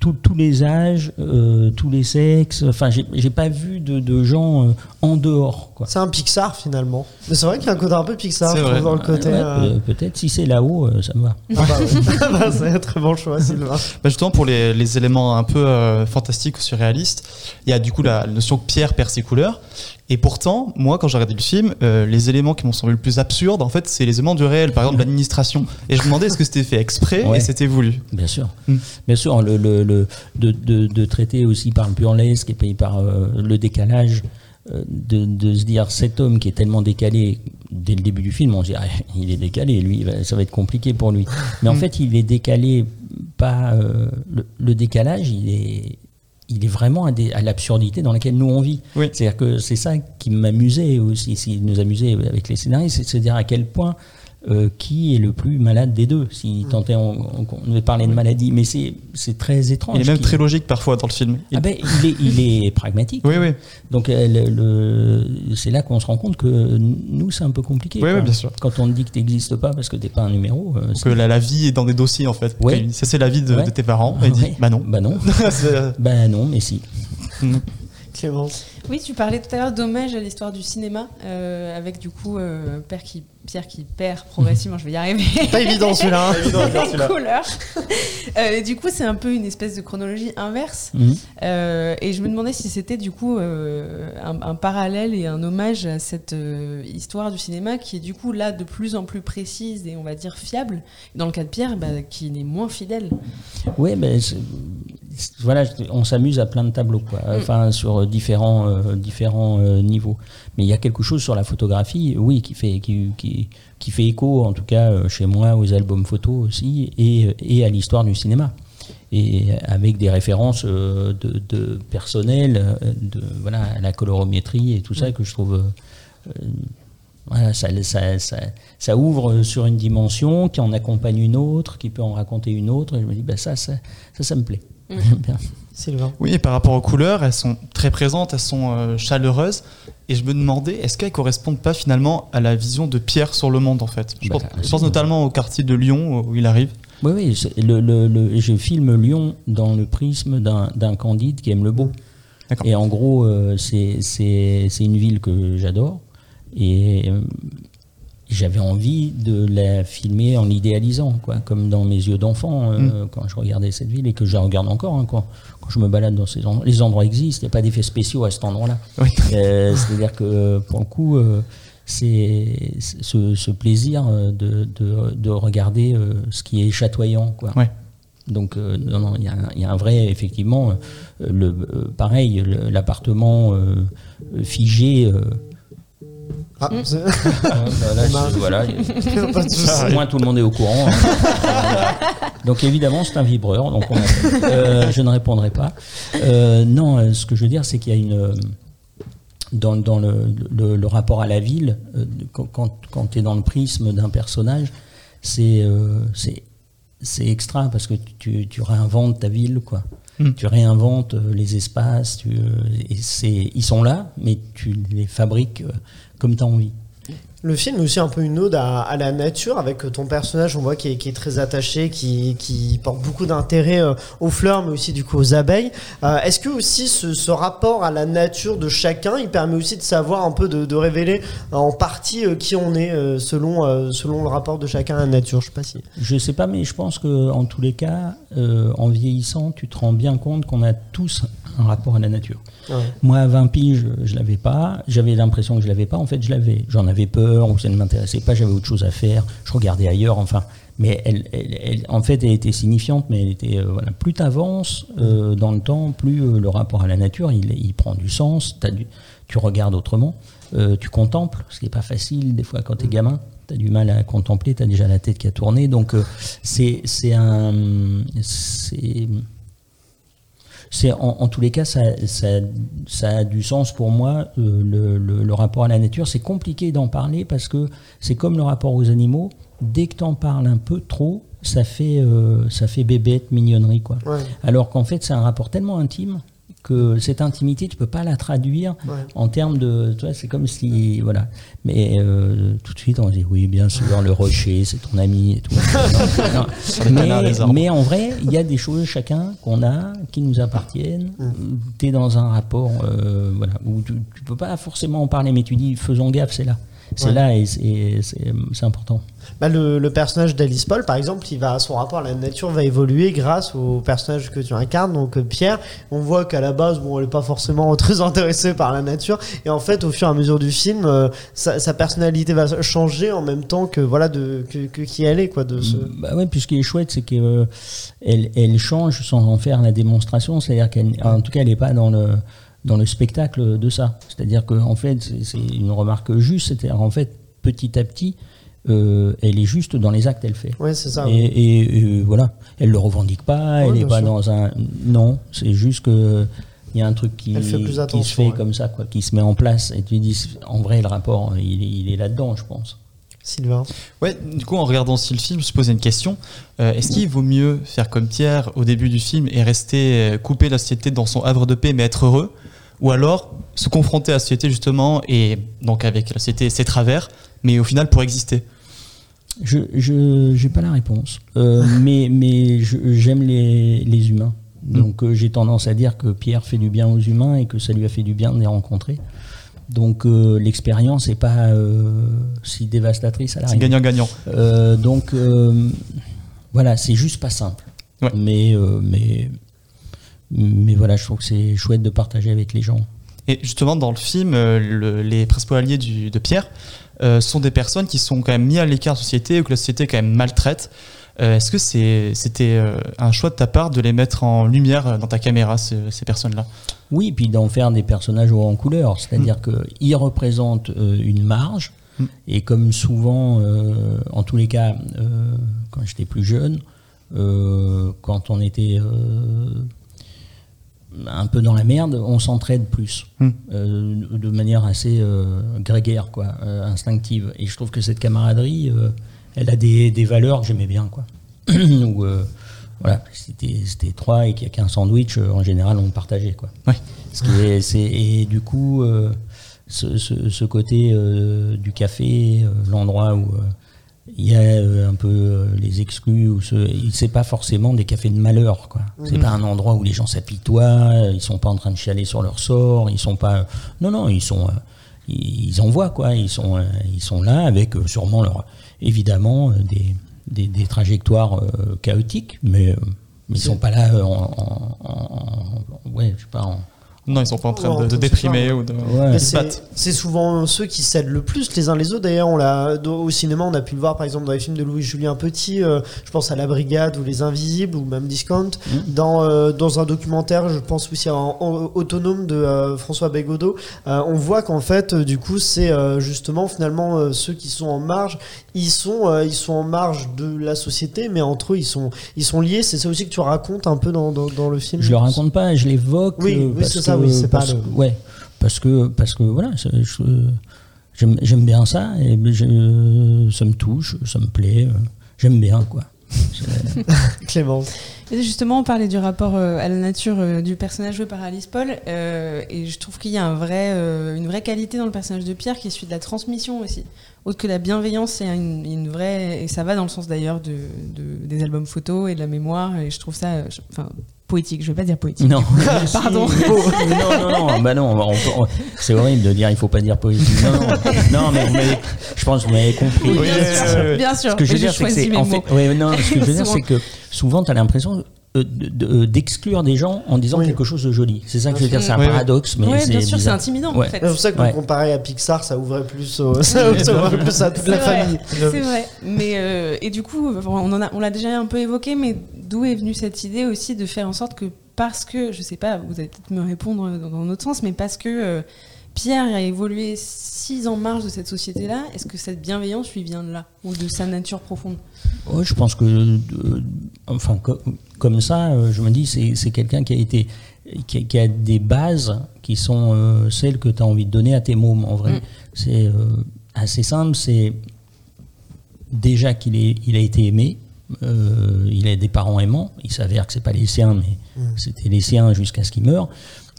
tous les âges, euh, tous les sexes. Enfin, j'ai, j'ai pas vu de, de gens euh, en dehors. Quoi. C'est un Pixar finalement. Mais c'est vrai qu'il y a un côté un peu Pixar, vrai. dans le côté. Ouais, euh, peut- peut-être si c'est là-haut, euh, ça me va. Ah bah, ouais. (laughs) Bah, c'est un très bon choix, Sylvain. Bah, justement, pour les, les éléments un peu euh, fantastiques ou surréalistes, il y a du coup la notion que Pierre perd ses couleurs. Et pourtant, moi, quand j'ai regardé le film, euh, les éléments qui m'ont semblé le plus absurdes, en fait, c'est les éléments du réel, par exemple l'administration. Et je me demandais est-ce que c'était fait exprès Ouais. et c'était voulu. Bien sûr. Mm. Bien sûr, le, le, le- de, de, de traiter aussi par le burlesque et puis par euh, le décalage, euh, de, de se dire cet homme qui est tellement décalé, dès le début du film, on se dit ah, il est décalé, lui, ça va être compliqué pour lui. Mais en fait, il est décalé, pas. euh, le, le décalage, il est. Il est vraiment à, des- à l'absurdité dans laquelle nous on vit. Oui. C'est-à-dire que c'est ça qui m'amusait aussi, qui nous amusait avec les scénaristes, c'est de se dire à quel point euh, qui est le plus malade des deux. Si tant est, on, on, on devait parler de maladie, mais c'est c'est très étrange. Il est même très logique parfois dans le film. Il- Ah ben, il est, il est (laughs) pragmatique. Oui, oui. Donc euh, le, le- c'est là qu'on se rend compte que nous c'est un peu compliqué. Oui, oui, bien sûr. Quand on te dit que tu n'existes pas parce que t'es pas un numéro, euh, Que la, la vie est dans des dossiers en fait. Ouais. Ça c'est la vie de, Ouais. de tes parents. Et dit Ouais. bah non. Bah non. (laughs) Bah non, mais si. Clémence. Oui, tu parlais tout à l'heure d'hommage à l'histoire du cinéma, euh, avec du coup euh, Père qui, Pierre qui perd progressivement, je vais y arriver. (laughs) Pas évident celui-là. hein. (laughs) les couleurs. (laughs) Euh, et du coup, c'est un peu une espèce de chronologie inverse. Mhm. Euh, et je me demandais si c'était du coup euh, un, un parallèle et un hommage à cette euh, histoire du cinéma qui est du coup là de plus en plus précise et on va dire fiable. Dans le cas de Pierre, bah, qui est moins fidèle. Oui, c'est- voilà, on s'amuse à plein de tableaux, quoi. Enfin, sur euh, différents, euh, différents euh, niveaux. Mais il y a quelque chose sur la photographie, oui, qui fait, qui, qui, qui fait écho, en tout cas chez moi, aux albums photos aussi, et, et à l'histoire du cinéma. Et avec des références de, de personnel, de, voilà, à la colorométrie et tout ça que je trouve. euh, voilà, ça, ça, ça, ça ouvre sur une dimension qui en accompagne une autre, qui peut en raconter une autre. Et je me dis, bah ça, ça, ça, ça me plaît. J'aime (laughs) bien. Sylvain. Oui, et par rapport aux couleurs, elles sont très présentes, elles sont euh, chaleureuses. Et je me demandais, est-ce qu'elles correspondent pas finalement à la vision de Pierre sur le monde en fait? Je Bah, pense, je pense notamment au quartier de Lyon où il arrive. Oui, oui, c'est- le, le, le- je filme Lyon dans le prisme d'un candide qui aime le beau. Et en gros, euh, c'est une ville que j'adore. Et euh, j'avais envie de la filmer en l'idéalisant, quoi, comme dans mes yeux d'enfant, euh, quand je regardais cette ville et que je la regarde encore hein, quand, quand je me balade dans ces endroits. Les endroits existent, il n'y a pas d'effets spéciaux à cet endroit-là. (laughs) Oui. Euh, C'est-à-dire que pour le coup, euh, c'est ce, ce plaisir euh, de, de, de regarder euh, ce qui est chatoyant. Quoi. Ouais. Donc, euh, non, non, il y, a un- il y a un vrai, effectivement, euh, le, euh, pareil, l'appartement euh, figé. Euh, Ah, (laughs) euh, bah, là, voilà, (laughs) au moins tout le monde est au courant. hein. (laughs) donc évidemment, c'est un vibreur, donc on. Euh, je ne répondrai pas. Euh, non, euh, ce que je veux dire, c'est qu'il y a une dans, dans le, le- le rapport à la ville, quand, quand, tu es dans le prisme d'un personnage, c'est euh, c'est c'est extra parce que tu, tu réinventes ta ville, quoi. Mm. Tu réinventes les espaces, tu, et c'est, ils sont là, mais tu les fabriques comme tu as envie. Le film est aussi un peu une ode à, à la nature avec ton personnage, on voit qui est, qui est très attaché, qui, qui porte beaucoup d'intérêt euh, aux fleurs, mais aussi du coup aux abeilles. Euh, Est-ce que aussi ce, ce rapport à la nature de chacun, il permet aussi de savoir un peu de, de révéler euh, en partie qui on est selon, selon le rapport de chacun à la nature? Je sais pas si. Je sais pas, mais je pense que en tous les cas, euh, en vieillissant, tu te rends bien compte qu'on a tous un rapport à la nature. Ouais. Moi, à 20 piges, je l'avais pas. J'avais l'impression que je l'avais pas. En fait, je l'avais. J'en avais peur. ou ça ne m'intéressait pas, j'avais autre chose à faire, je regardais ailleurs, enfin. Mais elle, elle- elle- en fait, elle était signifiante, mais elle était, euh, voilà, plus tu avances dans le temps, plus euh, le rapport à la nature, il, il prend du sens, du- tu regardes autrement, euh, tu contemples, ce qui n'est pas facile des fois quand tu es gamin. Tu as du mal à contempler, tu as déjà la tête qui a tourné. Donc, euh, c'est un. C'est. En, en tous les cas, ça, ça, ça a du sens pour moi. euh, le, le- le rapport à la nature, c'est compliqué d'en parler parce que c'est comme le rapport aux animaux. Dès que tu en parles un peu trop, ça fait, euh, ça fait bébête, mignonnerie. Quoi. Ouais. Alors qu'en fait, c'est un rapport tellement intime que cette intimité, tu peux pas la traduire Ouais. en termes de. Tu vois, c'est comme si. Voilà. Mais euh, tout de suite, on dit oui, bien sûr, le rocher, c'est ton ami et tout. (laughs) Non, non. Mais, en vrai, il y a des choses chacun qu'on a qui nous appartiennent. Tu es dans un rapport euh, voilà, où tu, tu peux pas forcément en parler, mais tu dis faisons gaffe, c'est là. C'est Ouais. là et c'est- c'est c'est important. Bah, le, le personnage d'Alice Paul, par exemple, il va, son rapport à la nature va évoluer grâce au personnage que tu incarnes, donc euh, Pierre. On voit qu'à la base, bon, elle est pas forcément (laughs) très intéressée par la nature, et en fait, au fur et à mesure du film, euh, sa, sa personnalité va changer en même temps que voilà de que, que qui elle est quoi de ce. Bah ouais, puis ce qui est chouette, c'est qu'elle elle, elle change sans en faire la démonstration. C'est-à-dire qu'en tout cas, elle n'est pas dans le, dans le spectacle de ça. C'est-à-dire qu'en en fait, c'est une remarque juste. C'est-à-dire en fait, petit à petit, euh, elle est juste dans les actes qu'elle fait. Ouais, c'est ça. Et, et, euh, voilà, elle le revendique pas, Ouais, elle n'est pas sûr. dans un. Non, c'est juste que il y a un truc qui, Elle fait plus qui se fait ouais. comme ça, quoi, qui se met en place. Et tu dis, en vrai, le rapport, il, est- il est là-dedans, je pense. Sylvain. Ouais, du coup, en regardant aussi le film, je me suis posé une question. Euh, Est-ce qu'il vaut mieux faire comme Pierre au début du film et rester euh, coupé de la société dans son havre de paix mais être heureux Ou alors se confronter à la société justement et donc avec la société ses travers, mais au final pour exister Je je j'ai pas la réponse, Euh, (laughs) mais mais j'aime les, les humains. Donc euh, j'ai tendance à dire que Pierre fait du bien aux humains et que ça lui a fait du bien de les rencontrer. Donc euh, l'expérience n'est pas si dévastatrice à C'est l'arrivée. gagnant-gagnant. Donc voilà, c'est juste pas simple. Ouais. Mais mais mais voilà, je trouve que c'est chouette de partager avec les gens. Et justement, dans le film, euh, le- les principaux alliés du- de Pierre euh, sont des personnes qui sont quand même mis à l'écart de la société ou que la société quand même maltraite. Euh, Est-ce que c'était un choix de ta part de les mettre en lumière dans ta caméra, ce- ces personnes-là? Oui, puis d'en faire des personnages en couleur, c'est-à-dire qu'ils représentent une marge, Mm. et comme souvent, euh, en tous les cas, quand j'étais plus jeune, quand on était un peu dans la merde, on s'entraide plus, Mm. euh, de manière assez euh, grégaire, quoi, euh, instinctive. Et je trouve que cette camaraderie, elle a des, des valeurs que j'aimais bien, quoi. (clears throat) Où, voilà, c'était trois et qu'il n'y a qu'un sandwich, en général, on le partageait, quoi. Ouais. Ce qui est- c'est- et du coup, ce, ce- ce côté du café, l'endroit où il y a euh, un peu euh, les exclus, ou ce, c'est pas forcément des cafés de malheur, quoi. C'est pas un endroit où les gens s'apitoient, ils sont pas en train de chialer sur leur sort, ils sont pas. Non, non, ils sont. euh, ils ils envoient, quoi. Ils sont, ils sont là avec sûrement leur. Évidemment, des, des, des trajectoires chaotiques, mais. mais ils sont pas là en, en- en- ouais, je sais pas, en, Non, ils sont pas en train Ouais, de, déprimer ou de, Ouais. c'est battre. c'est souvent ceux qui s'aident le plus les uns les autres. D'ailleurs, on l'a au cinéma, on a pu le voir par exemple dans les films de Louis-Julien Petit. euh, je pense à La Brigade ou Les Invisibles ou même Discount. Dans euh, dans un documentaire, je pense aussi à en- en- Autonome de euh, François Bégodeau. euh, on voit qu'en fait, euh, du coup, c'est euh, justement finalement euh, ceux qui sont en marge. Ils sont euh, ils sont en marge de la société, mais entre eux, ils sont ils sont liés. C'est ça aussi que tu racontes un peu dans dans, dans le film. Je le raconte pas, je l'évoque. Oui, euh, c'est ça, oui, c'est pas le- que- Ouais, parce que, parce que voilà, c'est- j'aime bien ça, et je- ça me touche, ça me plaît, euh, j'aime bien, quoi. (laughs) C'est- Clément. Et justement, on parlait du rapport euh, à la nature euh, du personnage joué par Alice Paul, euh, et je trouve qu'il y a un vrai, euh, une vraie qualité dans le personnage de Pierre qui est celui de la transmission aussi. Autre que la bienveillance, c'est une, une vraie, et ça va dans le sens d'ailleurs de, de- des albums photos et de la mémoire, et je trouve ça, euh, je- enfin, poétique. Je vais pas dire poétique. Non, (laughs) Pardon. (laughs) non, non, non, bah non, on- on- c'est horrible de dire il faut pas dire poésie. Non, non, non, mais vous je pense que vous m'avez compris. Oui, bien Oui, sûr, oui, oui. bien sûr. Ce que je veux mais dire, c'est que choisis c'est mes en mots. fait, ouais, non, ce que je veux dire, Souvent. c'est que souvent, tu as l'impression euh, de- d'exclure des gens en disant Oui. quelque chose de joli. C'est ça que je veux dire, c'est un Oui, oui. paradoxe, mais c'est bien sûr, c'est intimidant Ouais. en fait. C'est pour ça que Ouais. comparé à Pixar, ça ouvrait plus, au- ça, ouvrait plus à toute la vrai, famille. C'est vrai. Mais euh, et du coup, on en a, on l'a déjà un peu évoqué, mais d'où est venue cette idée aussi de faire en sorte que parce que, je sais pas, vous allez peut-être me répondre dans, dans notre sens, mais parce que euh, Pierre a évolué si en marge de cette société-là, est-ce que cette bienveillance lui vient de là ou de sa nature profonde? Ouais, je pense que, euh, enfin, co- comme ça, euh, je me dis, c'est quelqu'un qui a été, qui a, qui a des bases qui sont celles que tu as envie de donner à tes mômes, en vrai. Mm. C'est assez simple, c'est déjà qu'il il a été aimé, euh, il a des parents aimants, il s'avère que c'est pas les siens, mais c'était les siens jusqu'à ce qu'il meure.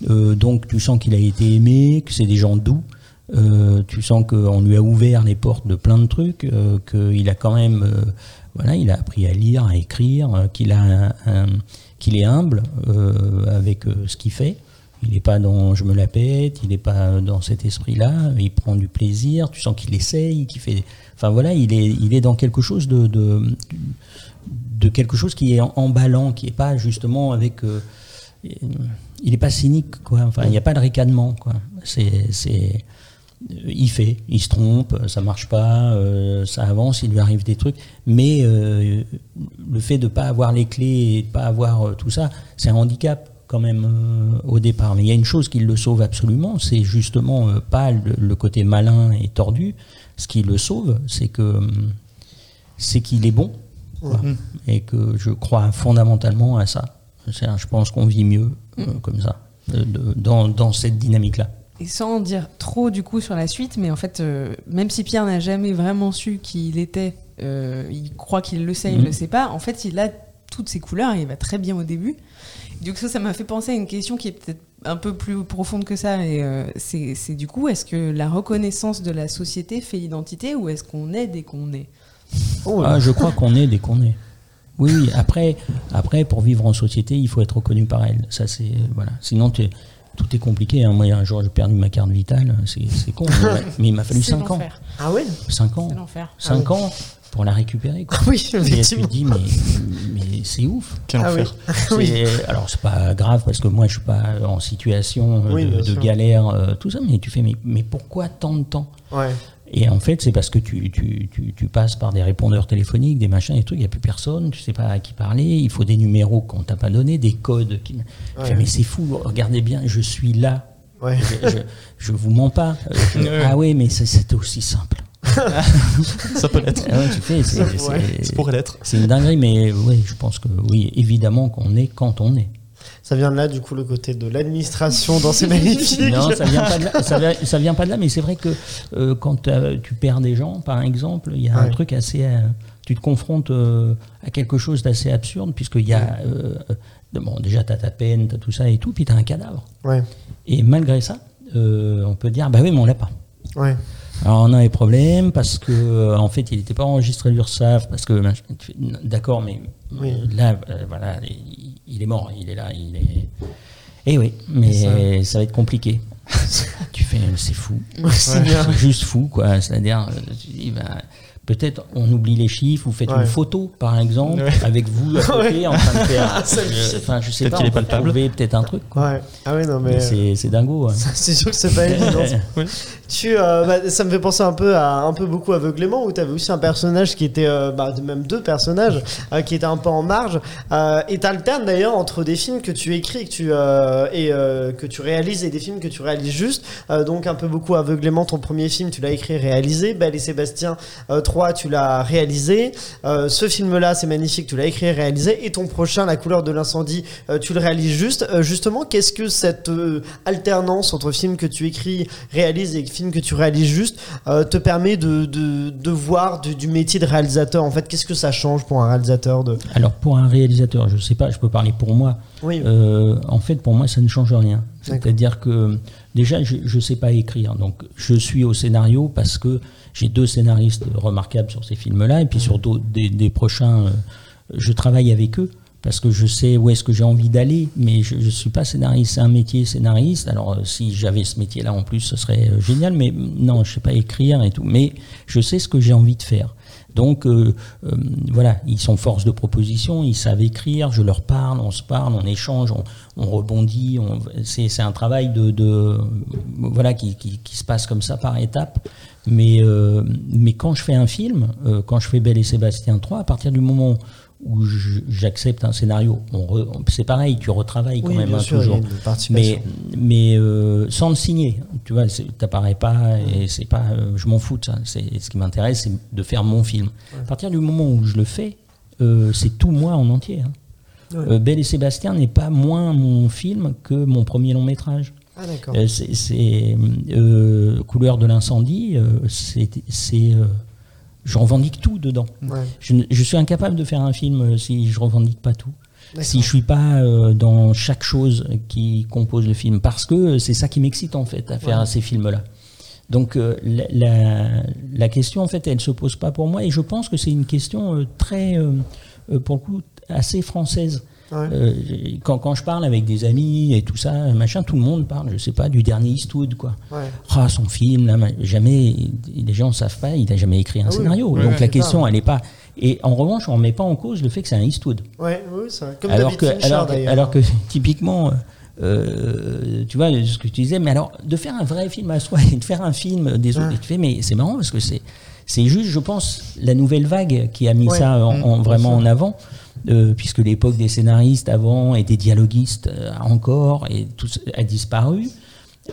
Euh, donc tu sens qu'il a été aimé, que c'est des gens doux. Euh, tu sens qu'on lui a ouvert les portes de plein de trucs, qu'il a quand même, voilà, il a appris à lire, à écrire, qu'il a, qu'il est humble avec ce qu'il fait. Il n'est pas dans je me la pète, il n'est pas dans cet esprit-là. Il prend du plaisir. Tu sens qu'il essaye, qu'il fait. Enfin voilà, il est, il est dans quelque chose de, de, de quelque chose qui est emballant, qui est pas justement avec. euh, il n'est pas cynique, quoi. Enfin, il n'y a pas de ricanement, quoi. C'est, euh, il fait, il se trompe, ça marche pas, euh, ça avance, il lui arrive des trucs. Mais le fait de ne pas avoir les clés et de ne pas avoir tout ça, c'est un handicap quand même au départ. Mais il y a une chose qui le sauve absolument, c'est justement pas le, le côté malin et tordu. Ce qui le sauve, c'est que c'est qu'il est bon, quoi. et que je crois fondamentalement à ça. Je pense qu'on vit mieux euh, comme ça, de- de- dans, dans cette dynamique-là. Et sans en dire trop du coup sur la suite, mais en fait, euh, même si Pierre n'a jamais vraiment su qui il était, euh, il croit qu'il le sait, il Mhm. le sait pas, en fait, il a toutes ses couleurs et il va très bien au début. Du coup, ça, ça m'a fait penser à une question qui est peut-être un peu plus profonde que ça. Et euh, c'est c'est du coup, est-ce que la reconnaissance de la société fait l'identité ou est-ce qu'on est dès qu'on est? Oh, Ah, je crois qu'on est dès qu'on est. Oui, oui. Après, après, pour vivre en société, il faut être reconnu par elle. Ça, c'est voilà. Sinon, tout est compliqué. hein. Moi, un jour, j'ai perdu ma carte vitale. C'est c'est con. mais, (laughs) mais il m'a fallu C'est 5 ans. Ah ouais? 5 ans. C'est l'enfer. 5 ans pour la récupérer. Quoi. (laughs) Oui, Et tu te dis, mais, mais c'est ouf. Quel Ah enfer. Oui. (laughs) Alors, c'est pas grave parce que moi, je suis pas en situation euh, Oui, de, galère, euh, tout ça. Mais tu fais, mais, mais pourquoi tant de temps? Ouais. et en fait, c'est parce que tu, tu, tu, tu passes par des répondeurs téléphoniques, des machins, des trucs, il n'y a plus personne, tu sais pas à qui parler, il faut des numéros qu'on t'a pas donné, des codes. Qui... Je Ouais. fais, mais c'est fou, regardez bien, je suis là. Ouais. Je, je, je vous mens pas. (laughs) Euh, je- ah oui, mais c'est- c'était aussi simple. (laughs) Ça peut l'être. Ah ouais, tu fais, c'est, c'est- Ouais, Ça pourrait l'être. c'est une dinguerie, mais oui, je pense que oui, évidemment qu'on est quand on est. Ça vient de là, du coup, le côté de l'administration dans ces magnifiques. Non, ça vient pas de là. (laughs) Ça vient, ça vient pas de là, mais c'est vrai que euh, quand t'as- tu perds des gens, par exemple, il y a un truc assez. euh, tu te confrontes euh, à quelque chose d'assez absurde, puisqu'il y a. euh, euh, bon, déjà, tu as ta peine, tu as tout ça et tout, puis tu as un cadavre. Ouais. Et malgré ça, euh, on peut dire bah oui, mais on l'a pas. Ouais. Alors on a des problèmes parce que euh, en fait il n'était pas enregistré l'URSSAF parce que fais, d'accord mais Oui. là euh, voilà il, il est mort il est là il est et oui mais ça... va être compliqué. (laughs) Tu fais c'est fou. C'est juste fou quoi. C'est à dire tu dis bah, peut-être on oublie les chiffres vous faites Ouais. une photo par exemple Ouais. avec vous à côté en train de faire (laughs) je- enfin je sais Peut-être pas on peut trouver peut-être un truc quoi. Ouais. Ah ouais, non, mais. Mais euh, c'est c'est dingo hein. (laughs) C'est sûr que c'est pas évident. (laughs) Tu, euh, bah, ça me fait penser un peu à un peu beaucoup aveuglément où tu avais aussi un personnage qui était, euh, bah, même deux personnages euh, qui étaient un peu en marge. Euh, et t'alternes d'ailleurs entre des films que tu écris et que tu, euh, et, euh, que tu réalises et des films que tu réalises juste. Euh, donc un peu beaucoup aveuglément, ton premier film tu l'as écrit et réalisé. Belle et Sébastien euh, 3 tu l'as réalisé. Euh, ce film-là c'est magnifique, tu l'as écrit et réalisé. Et ton prochain, La couleur de l'incendie, euh, tu le réalises juste. Euh, justement, qu'est-ce que cette alternance entre films que tu écris, réalises et films que tu réalises juste te permet de, de, de voir du, du métier de réalisateur? En fait, qu'est-ce que ça change pour un réalisateur de... alors pour un réalisateur je sais pas je peux parler pour moi Oui, en fait, pour moi, ça ne change rien. C'est-à-dire que déjà, je ne sais pas écrire. Donc, je suis au scénario parce que j'ai deux scénaristes remarquables sur ces films-là. Et puis, sur d'autres- des, des prochains, euh, je travaille avec eux parce que je sais où est-ce que j'ai envie d'aller. Mais je ne suis pas scénariste. C'est un métier scénariste. Alors, euh, si j'avais ce métier-là en plus, ce serait euh, génial. Mais non, je ne sais pas écrire et tout. Mais je sais ce que j'ai envie de faire. Donc voilà, ils sont force de proposition, ils savent écrire, je leur parle, on se parle, on échange, on, on rebondit. on- C'est un travail de, voilà qui- qui se passe comme ça par étapes. Mais, euh, mais quand je fais un film, euh, quand je fais Belle et Sébastien 3, à partir du moment où j'accepte un scénario, c'est pareil, tu retravailles quand Oui, même bien hein, sûr, toujours. Mais, mais euh, sans le signer, tu vois, t'apparais pas et c'est pas, je m'en fous de ça. Ce qui m'intéresse, c'est de faire mon film. À partir du moment où je le fais, c'est tout moi en entier. hein. Ouais. Belle et Sébastien n'est pas moins mon film que mon premier long métrage. Ah. Euh, c'est euh, Couleur de l'incendie, euh, c'est, je revendique tout dedans. Ouais. Je, ne- je suis incapable de faire un film si je revendique pas tout. Si je suis pas dans chaque chose qui compose le film, parce que c'est ça qui m'excite en fait à faire Ouais. ces films-là. Donc euh, la, la- la question en fait, elle se pose pas pour moi et je pense que c'est une question euh, très, euh, pour le coup, assez française. Ouais. Euh, quand, quand je parle avec des amis et tout ça, machin, tout le monde parle, je sais pas, du dernier Eastwood quoi. Ouais. Ah, son film, là, ma- jamais, les gens ne savent pas, il n'a jamais écrit un Ah oui. scénario. Ouais, Donc la question, ça. elle n'est pas. Et en revanche, on ne met pas en cause le fait que c'est un Eastwood. Ouais, oui, c'est. Comme alors que, Fincher, alors, que- d'ailleurs. alors que (laughs) typiquement, euh, tu vois ce que tu disais, mais alors de faire un vrai film à soi et de faire un film des autres, Ouais. tu fais, mais c'est marrant parce que c'est, c'est juste, je pense, la nouvelle vague qui a mis Ouais. ça en, Mmh, en- vraiment en avant. Euh, puisque l'époque des scénaristes avant et des dialoguistes euh, encore et tout ça a disparu.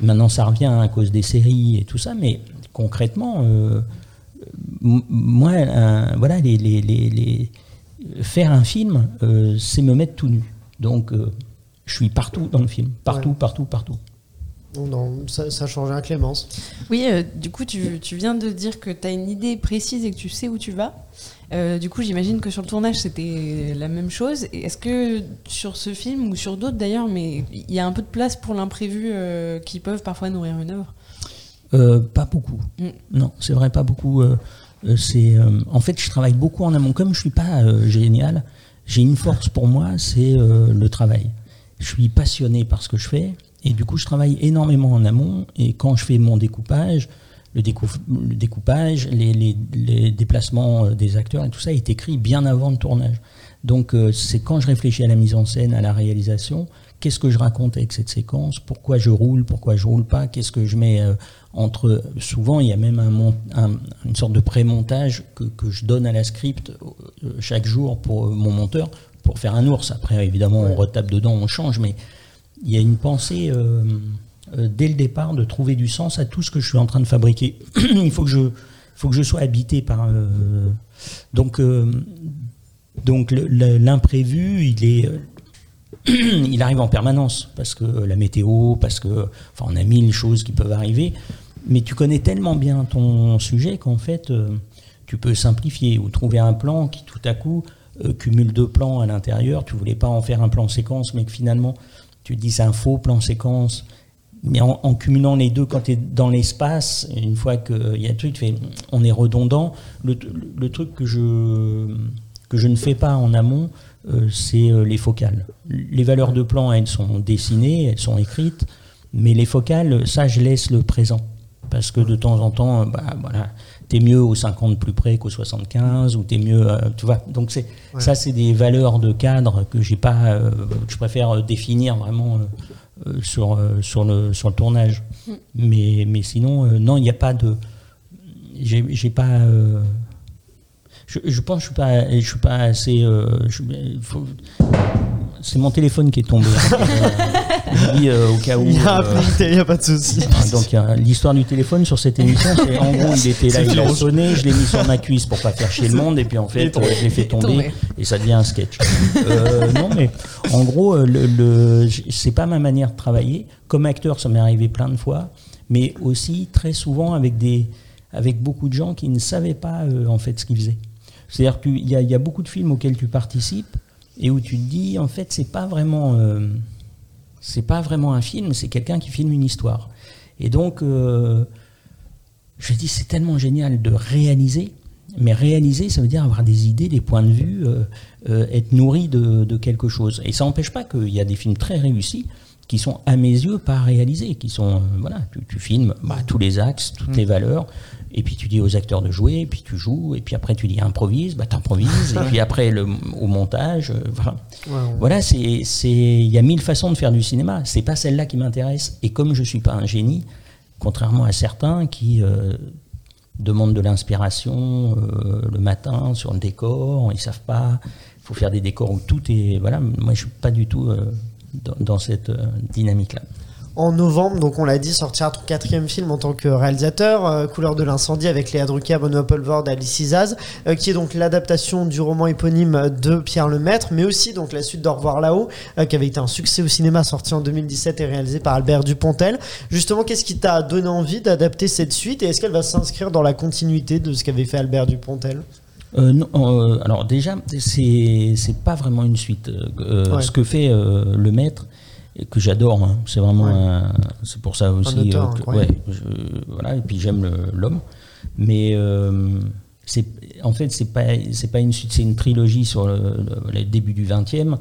Maintenant, ça revient à cause des séries et tout ça, mais concrètement, euh, moi, voilà, les, les- les- les- faire un film, euh, c'est me mettre tout nu. Donc, euh, je suis partout dans le film, partout, Ouais. partout, partout. Non, non, ça, ça change rien, Clémence. Oui, euh, du coup, tu, tu viens de dire que tu as une idée précise et que tu sais où tu vas. Euh, du coup, j'imagine que sur le tournage, c'était la même chose. Est-ce que sur ce film, ou sur d'autres d'ailleurs, mais il y a un peu de place pour l'imprévu euh, qui peuvent parfois nourrir une œuvre? Euh, pas beaucoup. Mm. Non, c'est vrai, pas beaucoup. c'est, en fait, je travaille beaucoup en amont. Comme je suis pas génial, j'ai une force pour moi, c'est le travail. Je suis passionné par ce que je fais, et du coup, je travaille énormément en amont. Et quand je fais mon découpage, le, décou- le découpage, les, les- les déplacements euh, des acteurs et tout ça est écrit bien avant le tournage. Donc, euh, c'est quand je réfléchis à la mise en scène, à la réalisation, qu'est-ce que je raconte avec cette séquence, pourquoi je roule, pourquoi je roule pas, qu'est-ce que je mets euh, entre. Souvent, il y a même un mon- un- une sorte de pré-montage que, que je donne à la script chaque jour pour mon monteur pour faire un ours. Après, évidemment, on retape dedans, on change, mais il y a une pensée euh, euh, dès le départ de trouver du sens à tout ce que je suis en train de fabriquer. (clears throat) il faut que je, faut que je sois habité par. euh, donc, euh, donc l'imprévu, il est. (clears throat) il arrive en permanence parce que la météo, parce que enfin on a mille choses qui peuvent arriver, mais tu connais tellement bien ton sujet qu'en fait tu peux simplifier ou trouver un plan qui tout à coup cumule deux plans à l'intérieur. Tu voulais pas en faire un plan séquence, mais que finalement tu te dis c'est un faux plan séquence. Mais en, en cumulant les deux, quand tu es dans l'espace, une fois qu'il y a un truc, tu fais, on est redondant. Le, le truc que je, que je ne fais pas en amont, euh, c'est euh, les focales. Les valeurs de plan, elles sont dessinées, elles sont écrites, mais les focales, ça, je laisse le présent. Parce que de temps en temps, euh, bah, voilà, t'es mieux au 50 plus près qu'au 75, ou t'es mieux, euh, tu vois. Donc c'est, ça, c'est des valeurs de cadre que j'ai pas, euh, que je préfère euh, définir vraiment euh, euh, sur, euh, sur, le, sur le tournage. Mais, mais sinon, euh, non, il n'y a pas de, j'ai, pas. euh, je, je pense que je suis pas, je suis pas assez. euh, c'est mon téléphone qui est tombé. (laughs) Euh, euh, au cas où. Il y a un euh, il n'y a pas de souci. ah, Donc euh, l'histoire du téléphone sur cette émission, c'est en gros il était là, il a sonné, je l'ai mis sur ma cuisse pour pas faire chier le monde et puis en fait je l'ai fait tomber et ça devient un sketch. Euh, non mais en gros euh, le, le- c'est pas ma manière de travailler. Comme acteur ça m'est arrivé plein de fois, mais aussi très souvent avec des avec beaucoup de gens qui ne savaient pas euh, en fait ce qu'ils faisaient. C'est-à-dire qu'il y, a- il y a beaucoup de films auxquels tu participes et où tu te dis en fait c'est pas vraiment euh, c'est pas vraiment un film, c'est quelqu'un qui filme une histoire. Et donc, euh, je dis, c'est tellement génial de réaliser, mais réaliser, ça veut dire avoir des idées, des points de vue, euh, euh, être nourri de, de quelque chose. Et ça n'empêche pas qu'il y a des films très réussis qui sont, à mes yeux, pas réalisés, qui sont, voilà, tu, tu filmes bah, tous les axes, toutes les valeurs, Et puis tu dis aux acteurs de jouer, et puis tu joues, et puis après tu dis improvise, bah t'improvises, et puis après le, au montage, euh, voilà. Voilà, c'est, c'est, il y a mille façons de faire du cinéma. C'est pas celle-là qui m'intéresse. Et comme je suis pas un génie, contrairement à certains qui euh, demandent de l'inspiration euh, le matin sur le décor, ils savent pas. Il faut faire des décors où tout est. Voilà, moi je suis pas du tout dans, dans cette dynamique-là. En novembre, donc on l'a dit, sortira ton quatrième film en tant que réalisateur, euh, Couleur de l'incendie avec Léa Drucker, Benoît Poelvoorde, Alice Izaz, euh, qui est donc l'adaptation du roman éponyme de Pierre Lemaître, mais aussi donc la suite d'Au revoir là-haut, euh, qui avait été un succès au cinéma, sorti en 2017 et réalisé par Albert Dupontel. Justement, qu'est-ce qui t'a donné envie d'adapter cette suite et est-ce qu'elle va s'inscrire dans la continuité de ce qu'avait fait Albert Dupontel? Euh, non, euh, alors déjà, c'est pas vraiment une suite. Euh, Ouais. Ce que fait le maître, et que j'adore, hein, c'est vraiment, Ouais. un- c'est pour ça aussi. auteur que- ouais, je- voilà, et puis j'aime l'homme, mais euh, c'est en fait c'est pas c'est pas une suite, c'est une trilogie sur le, début du 20e.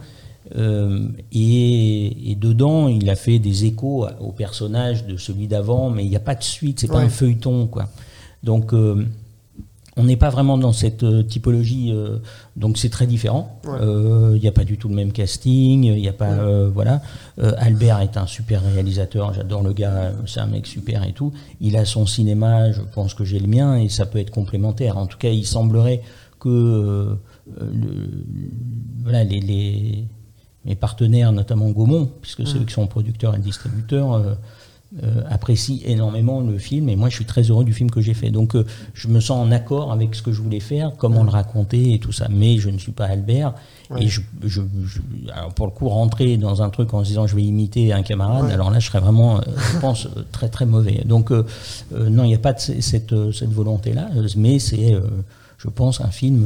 euh, et, et dedans, il a fait des échos au personnage de celui d'avant, mais il n'y a pas de suite, c'est pas un feuilleton, quoi. Donc, euh, on n'est pas vraiment dans cette euh, typologie, euh, donc c'est très différent. Ouais. Euh, Il n'y a pas du tout le même casting, il n'y a pas, Ouais. euh, voilà. Euh, Albert est un super réalisateur, j'adore le gars, euh, c'est un mec super et tout. Il a son cinéma, je pense que j'ai le mien et ça peut être complémentaire. En tout cas, il semblerait que euh, le- voilà, les, les- mes partenaires, notamment Gaumont, puisque c'est eux qui sont producteurs et distributeurs, euh, apprécient énormément le film et moi je suis très heureux du film que j'ai fait. Donc euh, je me sens en accord avec ce que je voulais faire, comment le raconter et tout ça. Mais je ne suis pas Albert Ouais. et je, je- je- alors pour le coup rentrer dans un truc en se disant je vais imiter un camarade, alors là je serais vraiment, euh, je pense, très très mauvais. Donc non, il n'y a pas de cette, cette volonté-là, euh, mais c'est, je pense, un film.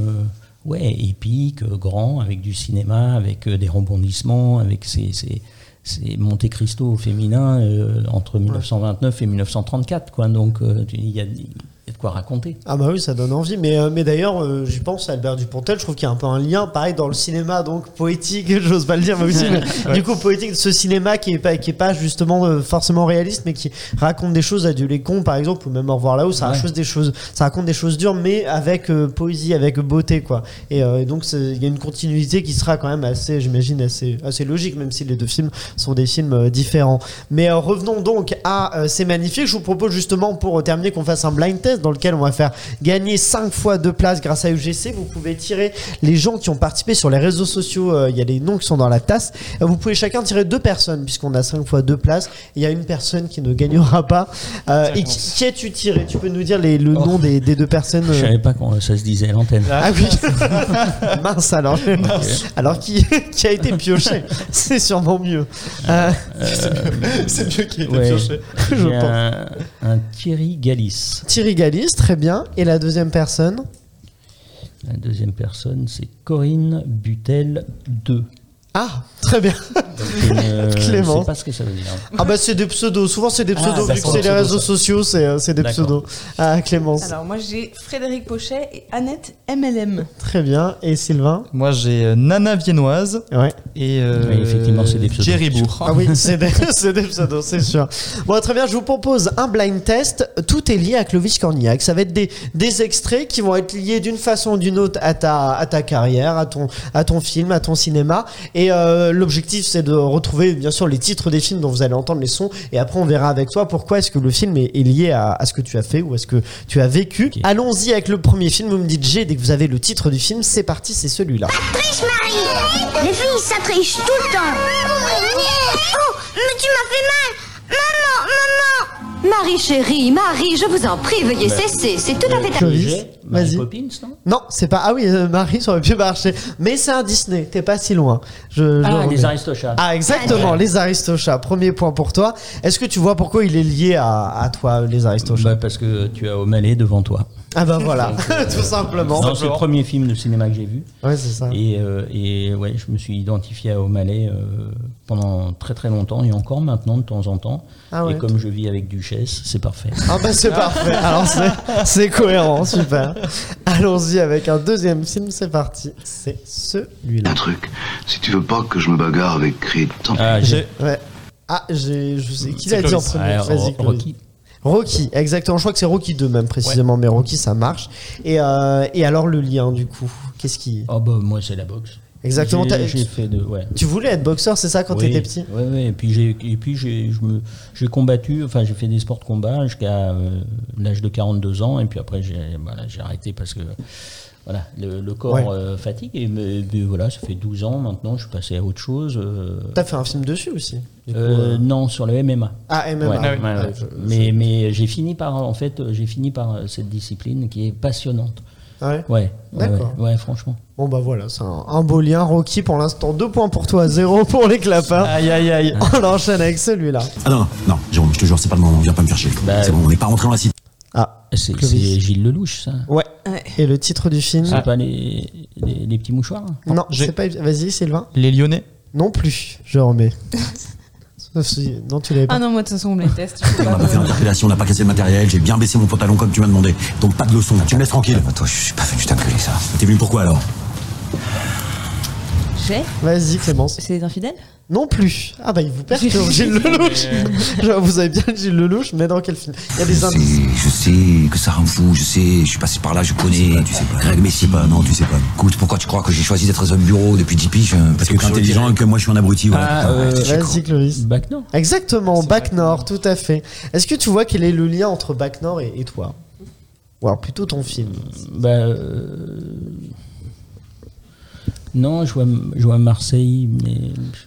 Ouais, épique, grand, avec du cinéma, avec des rebondissements, avec ces, ces, ces Monte Cristo au féminin euh, entre 1929 et 1934, quoi. Donc, euh, il y, a il y a de quoi raconter. Ah bah oui, ça donne envie. Mais, euh, mais d'ailleurs, euh, j'y pense à Albert Dupontel, je trouve qu'il y a un peu un lien, pareil, dans le cinéma, donc poétique, (laughs) j'ose pas le dire, mais aussi, mais (laughs) du coup, poétique de ce cinéma qui est pas, qui est pas justement euh, forcément réaliste, mais qui raconte des choses à Dieu les cons, par exemple, ou même Au revoir là-haut, ça, Ouais. raconte des choses, ça raconte des choses dures, mais avec euh, poésie, avec beauté, quoi. Et, euh, et donc, c'est- il y a une continuité qui sera quand même assez, j'imagine, assez, assez logique, même si les deux films sont des films euh, différents. Mais euh, revenons donc à euh, C'est magnifique. Je vous propose justement pour euh, terminer qu'on fasse un blind test dans lequel on va faire gagner 5 fois de place grâce à UGC. Vous pouvez tirer les gens qui ont participé sur les réseaux sociaux. euh, Il y a les noms qui sont dans la tasse. Euh, Vous pouvez chacun tirer deux personnes puisqu'on a 5 fois deux places. Il y a une personne qui ne gagnera pas. Euh, et qui, qui as-tu tiré? Tu peux nous dire les- le Oh. nom des, des deux personnes Je euh, savais pas quand ça se disait à l'antenne. ah oui (laughs) Mince alors Alors qui, qui a été pioché? C'est sûrement mieux. Euh, C'est mieux qu'il ait été Ouais. pioché. je pense. un, un Thierry Galis. Thierry Galis, très bien. Et la deuxième personne? La deuxième personne, c'est Corinne Butel 2. Ah, très bien. Donc, euh, (laughs) Clément. Je sais pas ce que ça veut dire. Ah bah c'est des pseudos. Souvent c'est des Ah, pseudos vu que c'est les réseaux ça. sociaux, c'est euh, c'est des D'accord. pseudos. Ah Clémence, Alors moi j'ai Frédéric Pochet et Annette MLM. très bien. Et Sylvain Moi, j'ai euh, Nana Viennoise Ouais. et euh, Oui, effectivement, c'est des pseudos. Jerry Bourg. Ah oui, c'est des, (laughs) c'est des pseudos, c'est sûr. Bon, très bien, je vous propose un blind test. Tout est lié à Clovis Cornillac. Ça va être des, des extraits qui vont être liés d'une façon ou d'une autre à ta, à ta carrière, à ton, à ton film, à ton cinéma. Et euh, l'objectif, c'est de retrouver, bien sûr, les titres des films dont vous allez entendre les sons. Et après, on verra avec toi pourquoi est-ce que le film est, est lié à, à ce que tu as fait ou à ce que tu as vécu. Allons-y avec le premier film. Vous me dites G dès que vous avez le titre du film. C'est parti, c'est celui-là. triche, Marie Les filles, ça triche tout le temps Oh, mais tu m'as fait mal Marie chérie, Marie, je vous en prie, veuillez cesser. C'est tout à fait... Clovis, J'ai Mary vas-y. Poppins, non Non, c'est pas. Ah oui, euh, Marie, ça aurait pu marcher. Mais c'est un Disney, t'es pas si loin. Je, je Ah, remets. les Aristochats. Ah, exactement, les Aristochats. Premier point pour toi. Est-ce que tu vois pourquoi il est lié à, à toi, les Aristochats? Bah, parce que tu as O'Malley devant toi. Ah bah voilà, (laughs) tout simplement. Non, c'est le premier film de cinéma que j'ai vu. Ouais, c'est ça. Et, euh, et ouais, je me suis identifié à O'Malley euh, pendant très très longtemps et encore maintenant de temps en temps. Ah ouais. Et comme je vis avec Duchesse, c'est parfait. Ah bah c'est parfait. Alors c'est, c'est cohérent, super. Allons-y avec un deuxième film, c'est parti. C'est celui-là. Un truc, si tu veux pas que je me bagarre avec Creed, tant pis. Ah, j'ai. Ouais. Ah, j'ai, je sais qui l'a dit en premier. Vas-y. Rocky. Rocky, exactement. Je crois que c'est Rocky 2 même précisément, mais Rocky ça marche. Et, euh, et alors le lien du coup, qu'est-ce qui Oh bah moi c'est la boxe. Exactement. J'ai- fait de ouais. Tu voulais être boxeur, c'est ça quand Oui, t'étais petit? Oui, oui. Et puis j'ai et puis j'ai je me j'ai combattu. Enfin j'ai fait des sports de combat jusqu'à euh, l'âge de 42 ans et puis après j'ai voilà j'ai arrêté parce que voilà le, le corps Ouais. euh, fatigue et, mais voilà ça fait 12 ans maintenant je suis passé à autre chose. euh, T'as fait un film dessus aussi. coup, euh. Non sur le MMA. Ah MMA. Ouais, Ah oui. ouais, ouais. Ouais, je- mais mais j'ai fini par en fait j'ai fini par cette discipline qui est passionnante. Ah ouais Ouais. ouais, D'accord. Ouais, ouais, franchement. Bon bah voilà, c'est un, un beau lien. Rocky pour l'instant, deux points pour toi, zéro pour les clapins. Aïe aïe aïe. (laughs) On enchaîne avec celui-là. Ah non, non, Jérôme, je te jure, c'est pas le moment, viens pas me faire chier. Bah, c'est bon, on n'est pas rentré dans la cité. Ah, C'est Gilles Lelouch ça. Ouais. Et le titre du film C'est pas les, les, les petits mouchoirs hein Non, j'ai- c'est pas. Vas-y, Sylvain. Les Lyonnais Non plus, je remets. (laughs) Sauf si- non, tu l'avais pas. Ah non, moi de toute façon, on me les teste. On n'a pas fait l'interpellation, on n'a pas cassé le matériel, j'ai bien baissé mon pantalon comme tu m'as demandé. Donc pas de leçon, tu me laisses tranquille. toi, je suis pas venu t'engueuler ça. T'es venu pourquoi alors? J'ai Vas-y, Clémence. C'est infidèle Non plus. Ah bah il vous perturbe, Gilles (laughs) Lelouch. Genre, vous avez bien Gilles Lelouch, mais dans quel film? Il y a des Je indices. sais, je sais que ça rend fou, je sais, je suis passé par là, je connais. Tu sais pas. Greg Messi. pas, non, tu sais pas. Écoute, pourquoi tu crois que j'ai choisi d'être un bureau depuis 10 piges Parce que t'es intelligent et que moi je suis un abruti, voilà. Ah, euh, Vas-y, Clovis. Bac Nord. Exactement, Bac Nord, tout à fait. Est-ce que tu vois quel est le lien entre Bac Nord et, et toi? Ou alors plutôt ton film? Bah, euh, non, je vois, je vois Marseille, mais.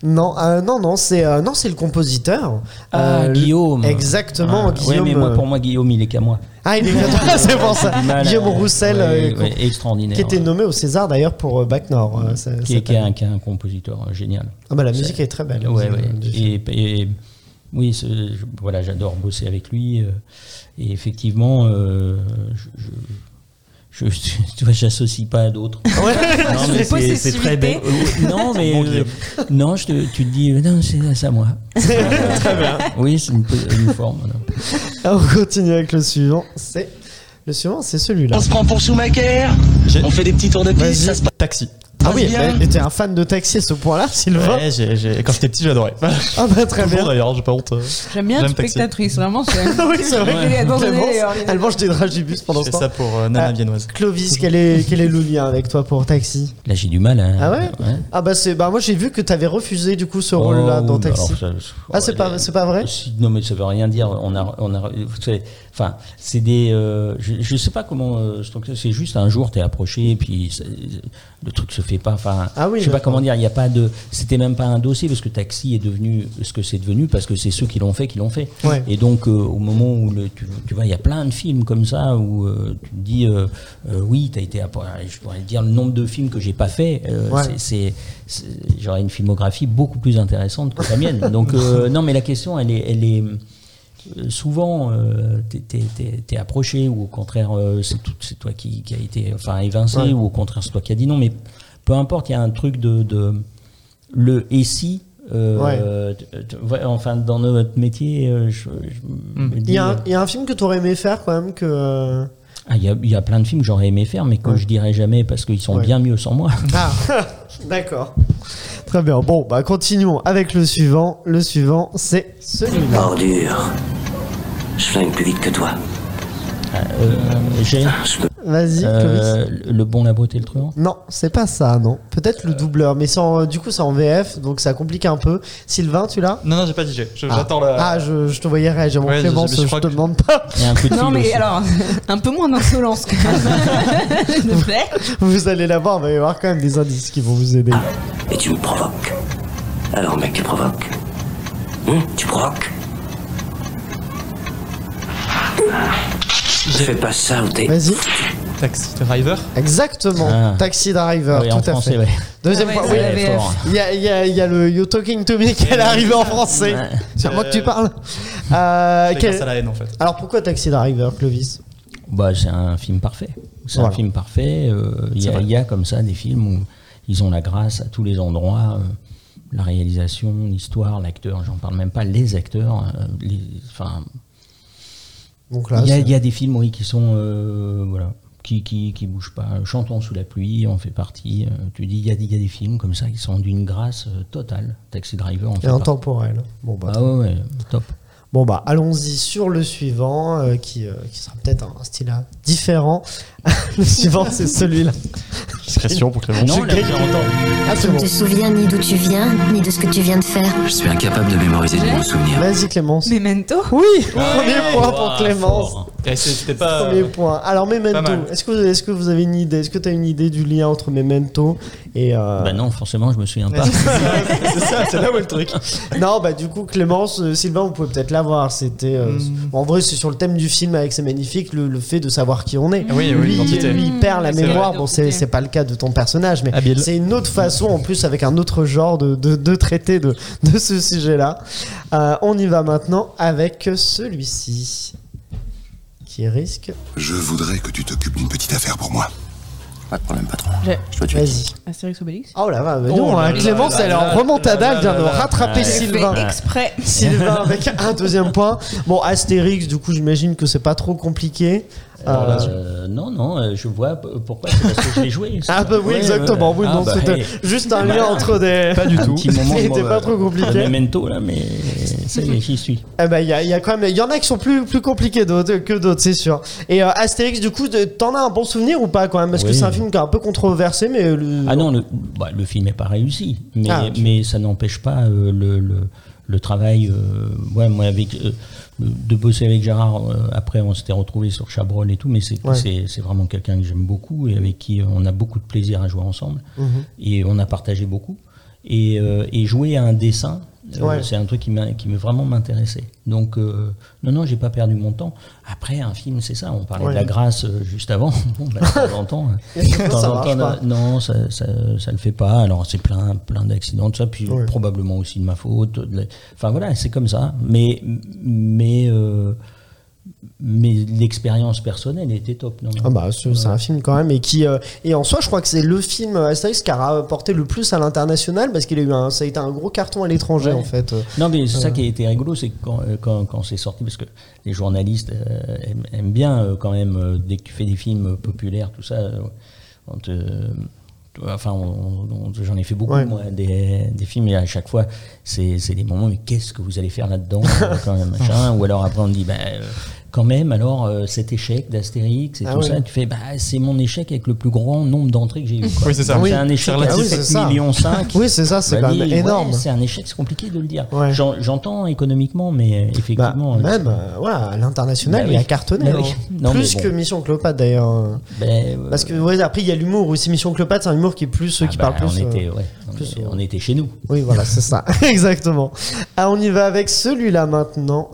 Non, euh, non, non, c'est euh, non, c'est le compositeur. Ah, Euh, Guillaume. Exactement, Ah, Guillaume. Ouais, mais moi, pour moi, Guillaume, il est qu'à moi. Ah, il est (laughs) c'est pour ça. Mal, Guillaume Roussel, ouais, ouais, extraordinaire. qui était nommé au César d'ailleurs pour Bac Nord. qui, est, qui un, qui est un compositeur génial. Ah bah la musique est très belle. Et, et- oui, je- voilà, j'adore bosser avec lui. et effectivement, je, je, je- tu vois, j'associe pas à d'autres. Ouais? Non, (laughs) mais c'est c'est très bête. Non, (laughs) mais euh, non, je te, tu te dis, non, c'est à moi. (laughs) très bien. Oui, c'est une, une forme. Alors, on continue avec le suivant. C'est le suivant, c'est celui-là. se prend pour Schumacher, on fait des petits tours de piste, ça se passe Taxi. Ah oui, mais t'es un fan de taxi à ce point-là, Sylvain Ouais, j'ai- j'ai- quand j'étais petit, j'adorais. Ah bah très Toujours bien. d'ailleurs, j'ai pas honte. euh, J'aime bien J'aime être Taxi. spectatrice, vraiment. c'est- (laughs) oui, c'est vrai. Elle est les- elle mange des dragibus pendant ce temps. ça pour euh, Nana Ah. Viennoise. Clovis, quel est, quel est le lien avec toi pour Taxi? Là, j'ai du mal. hein. Ah ouais? Ah bah c'est bah moi j'ai vu que t'avais refusé du coup ce rôle-là Oh, dans bah Taxi. alors, ça- Ah c'est pas c'est pas vrai? Si, Non, mais ça veut rien dire. On a, on a, vous savez, enfin, c'est des. euh, je, je sais pas comment. euh, c'est juste un jour, t'es approché, et puis ça- le truc se fait pas. Enfin, Ah oui, je sais pas comment dire. Il y a pas de. C'était même pas un dossier parce que Taxi est devenu ce que c'est devenu parce que c'est ceux qui l'ont fait qui l'ont fait. Ouais. Et donc, euh, au moment où le, tu, tu vois, il y a plein de films comme ça où euh, tu te dis, euh, euh, oui, t'as été. appro- Je pourrais dire le nombre de films que j'ai pas fait. euh, Ouais. c'est- j'aurais une filmographie beaucoup plus intéressante que la mienne. Donc euh, non, mais la question, elle est, elle est euh, souvent euh, t'es, t'es approché ou au contraire euh, c'est, toi qui, qui a été enfin évincé Ouais. ou au contraire c'est toi qui a dit non. Mais peu importe, il y a un truc de, de le et si. euh, ouais, enfin, dans notre métier, euh, je, je me Il y, a un, il y a un film que t'aurais aimé faire quand même que. ah, il y, a, y a plein de films que j'aurais aimé faire, mais que Ouais. je dirais jamais parce qu'ils sont Ouais. bien mieux sans moi. Ah (laughs) d'accord. Très bien. Bon bah continuons avec le suivant. Le suivant c'est celui-là. Je flingue plus vite que toi. Euh, j'ai Vas-y euh, le bon, la beauté, le truand. Non, c'est pas ça, non. Peut-être le doubleur, mais c'est en- du coup c'est en VF, donc ça complique un peu. Sylvain, tu l'as? Non, non, j'ai pas dit. j'ai- je- Ah. J'attends la. Ah, je, je te voyais réagir. Mon Ouais, je- Clémence, je- je, je crois te que- demande pas. Un de Non, fil mais aussi. alors, (laughs) un peu moins d'insolence quand même. (laughs) S'il te plaît. Vous allez la voir, il va y avoir quand même des indices qui vont vous aider. Et tu me provoques. Alors, mec, tu provoques. Hum, tu provoques? Fais pas ça ou t'es. Vas-y. Taxi Driver. Exactement. Ah. Taxi Driver, Oui, tout en à français, fait. ouais. Deuxième Ah fois, ouais, oui. Il y a, il y a- il y a le You Talking to Me qui est arrivé en français. Ouais. C'est à moi que tu parles. Euh, C'est quel- grâce à la haine en fait. Alors pourquoi Taxi Driver, Clovis? Bah, c'est un film parfait. C'est Voilà. un film parfait. euh, Il y, a- vrai. il y a comme ça des films où ils ont la grâce à tous les endroits. euh, la réalisation, l'histoire, l'acteur, j'en parle même pas, les acteurs. euh, les- Enfin, Donc là, il y, a- c'est- il y a des films, oui, qui sont. euh, voilà. Qui, qui, qui bougent pas. Chantons sous la pluie, on fait partie. euh, tu dis, il y, a, des- il y a des films comme ça qui sont d'une grâce euh, totale. Taxi Driver, et fait partie. intemporel. Bon bah. Ah ouais, ouais, top. Bon bah allons-y sur le suivant euh, qui, qui sera peut-être un style euh, différent. (laughs) le suivant c'est celui-là. Discrétion pour. Non, j'ai entendu. Ah Tu c'est ne bon. te souviens ni d'où tu viens, ni de ce que tu viens de faire. Je suis incapable de mémoriser de bons souvenirs. Vas-y Clémence. Memento Oui, premier point pour Ah, Clémence. fort. Eh, C'était pas. Premier point. Alors Memento, mal. est-ce que, vous- est-ce que vous avez une idée Est-ce que tu as une idée du lien entre Memento et... euh, Bah non, forcément, je me souviens pas. (laughs) c'est ça, c'est là où est le truc. (laughs) Non, bah du coup, Clémence, euh, Sylvain, vous pouvez peut-être l'avoir. C'était, euh, Hmm. en vrai, c'est sur le thème du film avec C'est magnifique, le, le fait de savoir qui on est. Oui, oui, lui, l'identité. lui, il perd la mémoire. vrai. Bon, c'est, c'est pas le cas de ton personnage, mais Habile. c'est une autre façon, en plus, avec un autre genre de, de, de traiter de, de ce sujet-là. Euh, on y va maintenant avec celui-ci, qui risque. Je voudrais que tu t'occupes d'une petite affaire pour moi. Pas de problème, patron. Je dois tuer. Vas-y. Astérix Obélix Oh là là, mais Oh non, là hein, là Clémence, là elle est là en remontada, elle vient de là là là rattraper. J'ai Sylvain. fait exprès. Sylvain avec un deuxième point. Bon, Astérix, du coup, j'imagine que c'est pas trop compliqué. Là, Euh, Euh, non, non, euh, je vois pourquoi. C'est parce que je l'ai joué. (laughs) Ah bah oui, Ouais, exactement. Oui, Ah bah, c'était hey. juste un lien entre des... Pas du Un tout. (laughs) C'était pas euh, trop compliqué. le Memento là, mais ça y est, j'y suis. Eh ben, il y a, y a quand même, il y en a qui sont plus, plus compliqués que d'autres, c'est sûr. Et euh, Astérix, du coup, t'en as un bon souvenir ou pas quand même? Parce que c'est un film qui est un peu controversé, mais le... Ah non, le, bah, le film n'est pas réussi, mais, Ah, mais ça n'empêche pas euh, le, le, le travail. euh, ouais, moi, avec, euh, de bosser avec Gérard, euh, après on s'était retrouvés sur Chabrol et tout, mais c'est Ouais. vraiment quelqu'un que j'aime beaucoup et avec qui on a beaucoup de plaisir à jouer ensemble. Mhm. Et on a partagé beaucoup. Et, euh, et jouer à un dessin, Ouais. c'est un truc qui m'a qui vraiment m'intéressait. Donc, euh, non, non, j'ai pas perdu mon temps. Après, un film, c'est ça. On parlait Ouais. de la grâce euh, juste avant. (laughs) Bon, bah, de temps en temps, euh, de temps ça en temps, pas. non, ça, ça, ça le fait pas. Alors c'est plein, plein d'accidents, tout ça, puis Ouais. probablement aussi de ma faute. de la- Enfin voilà, c'est comme ça. Mais, mais, euh, mais l'expérience personnelle était top. Non? Ah bah, c'est un film quand même et qui euh, et en soi je crois que c'est le film euh, Astérix qui a rapporté le plus à l'international parce qu'il a eu un ça a été un gros carton à l'étranger Ouais. en fait. euh. Non, mais c'est ça qui a été rigolo, c'est quand, euh, quand, quand c'est sorti, parce que les journalistes euh, aiment, aiment bien euh, quand même, euh, dès que tu fais des films euh, populaires, tout ça, euh, on te- Enfin, j'en ai fait beaucoup, Ouais. moi, des, des films, et à chaque fois, c'est des moments, mais qu'est-ce que vous allez faire là-dedans euh, quand même, (laughs) machin? Ou alors après, on dit, bah, euh, quand même, alors, euh, cet échec d'Astérix et Ah tout ça, tu fais, bah, c'est mon échec avec le plus grand nombre d'entrées que j'ai eu. quoi. Oui, c'est ça. Oui. C'est un échec C'est à. Ah oui, c'est 7 ça. millions 5. Oui, c'est ça, c'est Bah, quand même dis, ouais, énorme. c'est un échec, c'est compliqué de le dire. Ouais. J'entends économiquement, mais euh, Bah, effectivement. euh, même euh, ouais, à l'international, Bah il a cartonné. Bah oui. hein. Non, plus que. Mission Cléopâtre d'ailleurs. ben, euh, Parce que ouais, après il y a l'humour aussi. Mission Cléopâtre, c'est un humour qui est plus ceux ah qui bah, parlent plus. on, euh, était, on, plus, on était chez nous. Oui, voilà, c'est ça. (laughs) Exactement. Ah, on y va avec celui-là maintenant.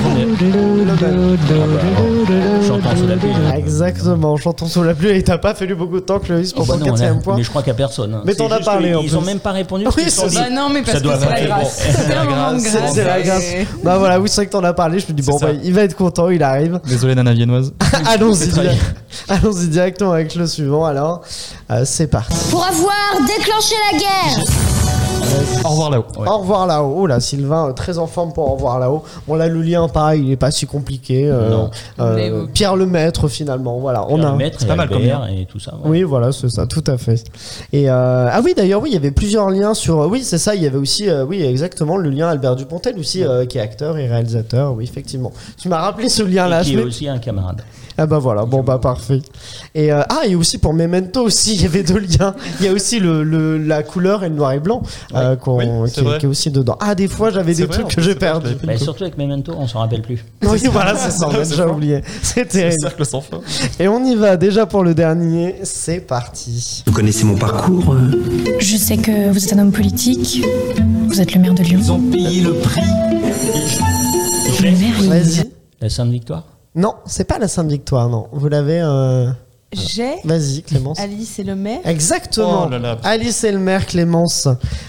Chantant sous la pluie. Exactement, chantons sous la pluie. Et t'as pas fallu beaucoup de temps, Clovis, pour Oh, bah ton quatrième point. Mais je crois qu'il n'y a personne. hein. Mais t'en as parlé, que en Ils ont plus. même pas répondu. Oui, c'est non, mais parce que (laughs) c'est la grâce. C'est grâce. c'est la grâce. Bah voilà, oui, c'est vrai que t'en as parlé. Je me dis, bon, bah, il va être content, il arrive. Désolé, Nana Viennoise. (laughs) Allons-y, directement avec le suivant. Alors, c'est parti. Pour avoir déclenché la guerre Au revoir là-haut. Au revoir là-haut. Oh là, Sylvain, euh, très en forme pour au revoir là-haut. Bon, là, le lien, pareil, il est pas si compliqué. euh, Non. euh, euh, Pierre Lemaître, finalement. Voilà, on a. Le un- maître C'est pas mal comme Albert et tout ça. ouais. Oui, voilà, c'est ça, tout à fait. Et euh, ah oui, d'ailleurs, oui, il y avait plusieurs liens sur. Oui, c'est ça. Il y avait aussi, euh, oui, exactement, le lien Albert Dupontel aussi, euh, qui est acteur et réalisateur. Oui, effectivement. Tu m'as rappelé ce lien-là. Qui est l'ai- aussi un camarade. Ah bah voilà, bon bah parfait. Et euh, ah et aussi pour Memento aussi, (laughs) il y avait deux liens. Il y a aussi le, le- la couleur et le noir et blanc euh, Oui, qui, est, vrai. qui est aussi dedans. Ah des fois j'avais des vrai, trucs que j'ai Bah, surtout avec Memento, on s'en rappelle plus. (laughs) Oui voilà c'est ça, on a (laughs) déjà oublié. C'est C'est le terrible. cercle sans fin. Et on y va déjà pour le dernier. C'est parti. Vous connaissez mon parcours euh Je sais que vous êtes un homme politique. Vous êtes le maire de Lyon. Ils ont payé le prix. Le maire, il- Vas-y. La Sainte Victoire? Non, c'est pas la Sainte Victoire, non. Vous l'avez. euh, J'ai Vas-y Clémence. Alice et le maire. Exactement. Oh là là. Alice et le maire Clémence.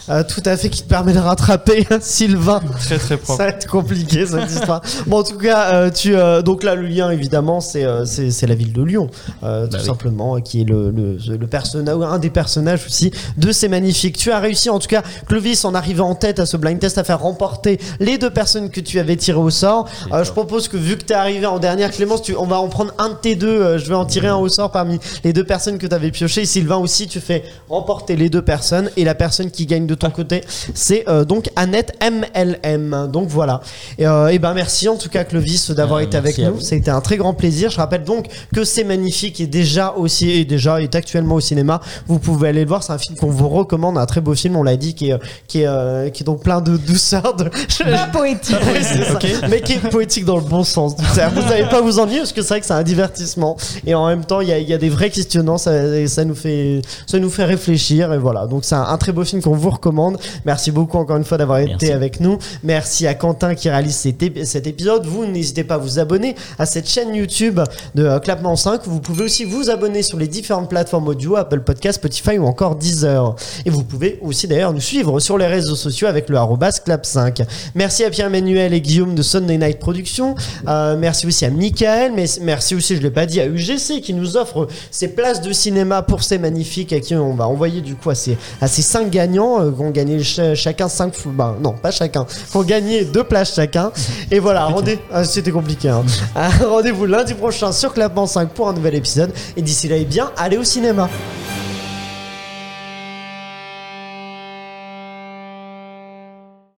Euh, tout à fait qui te permet de rattraper Sylvain. Très très Ça propre. va être compliqué cette histoire. Bon, en tout cas, euh, tu euh, donc là le lien évidemment c'est euh, c'est c'est la ville de Lyon, euh, tout Bah oui. simplement, qui est le le, le personnage, un des personnages aussi de ces magnifiques. Tu as réussi en tout cas, Clovis, en arrivant en tête à ce blind test, à faire remporter les deux personnes que tu avais tirées au sort. Euh, je propose que vu que tu es arrivé en dernière, Clémence, tu, on va en prendre un de tes deux. euh, je vais en tirer un au sort parmi les deux personnes que tu avais pioché. Sylvain aussi, tu fais remporter les deux personnes. Et la personne qui gagne de ton côté, c'est euh, donc Annette MLM. Donc voilà. Et, euh, et ben merci en tout cas Clovis d'avoir Ah, été avec nous. C'était un très grand plaisir. Je rappelle donc que c'est magnifique et déjà aussi et déjà est actuellement au cinéma. Vous pouvez aller le voir. C'est un film qu'on vous recommande, un très beau film. On l'a dit, qui est qui est, euh, qui est donc plein de douceur, de (laughs) Pas poétique. (laughs) oui, mais qui est poétique dans le bon sens. Vous n'allez pas vous ennuyer parce que c'est vrai que c'est un divertissement et en même temps il y a, y a des vrais questionnements. Ça, nous fait ça nous fait réfléchir et voilà. Donc c'est un, un très beau film qu'on vous recommande. Merci beaucoup encore une fois d'avoir été avec nous. Merci à Quentin qui réalise cet, ép- cet épisode. Vous n'hésitez pas à vous abonner à cette chaîne YouTube de euh, Clapement 5. Vous pouvez aussi vous abonner sur les différentes plateformes audio, Apple Podcast, Spotify ou encore Deezer. Et vous pouvez aussi d'ailleurs nous suivre sur les réseaux sociaux avec le arrobas clap5. Merci à Pierre-Emmanuel et Guillaume de Sunday Night Productions. Euh, merci aussi à Michael, mais merci aussi, je l'ai pas dit, à UGC qui nous offre ces places de cinéma pour ces magnifiques à qui on va envoyer du coup à ces, à ces cinq gagnants euh, qui ont gagné ch- chacun cinq fou- ben, non pas chacun qui ont gagné deux places chacun. Et voilà (laughs) rendez ah, c'était compliqué hein. (laughs) Ah, rendez-vous lundi prochain sur Clapement 5 pour un nouvel épisode. Et d'ici là eh bien allez au cinéma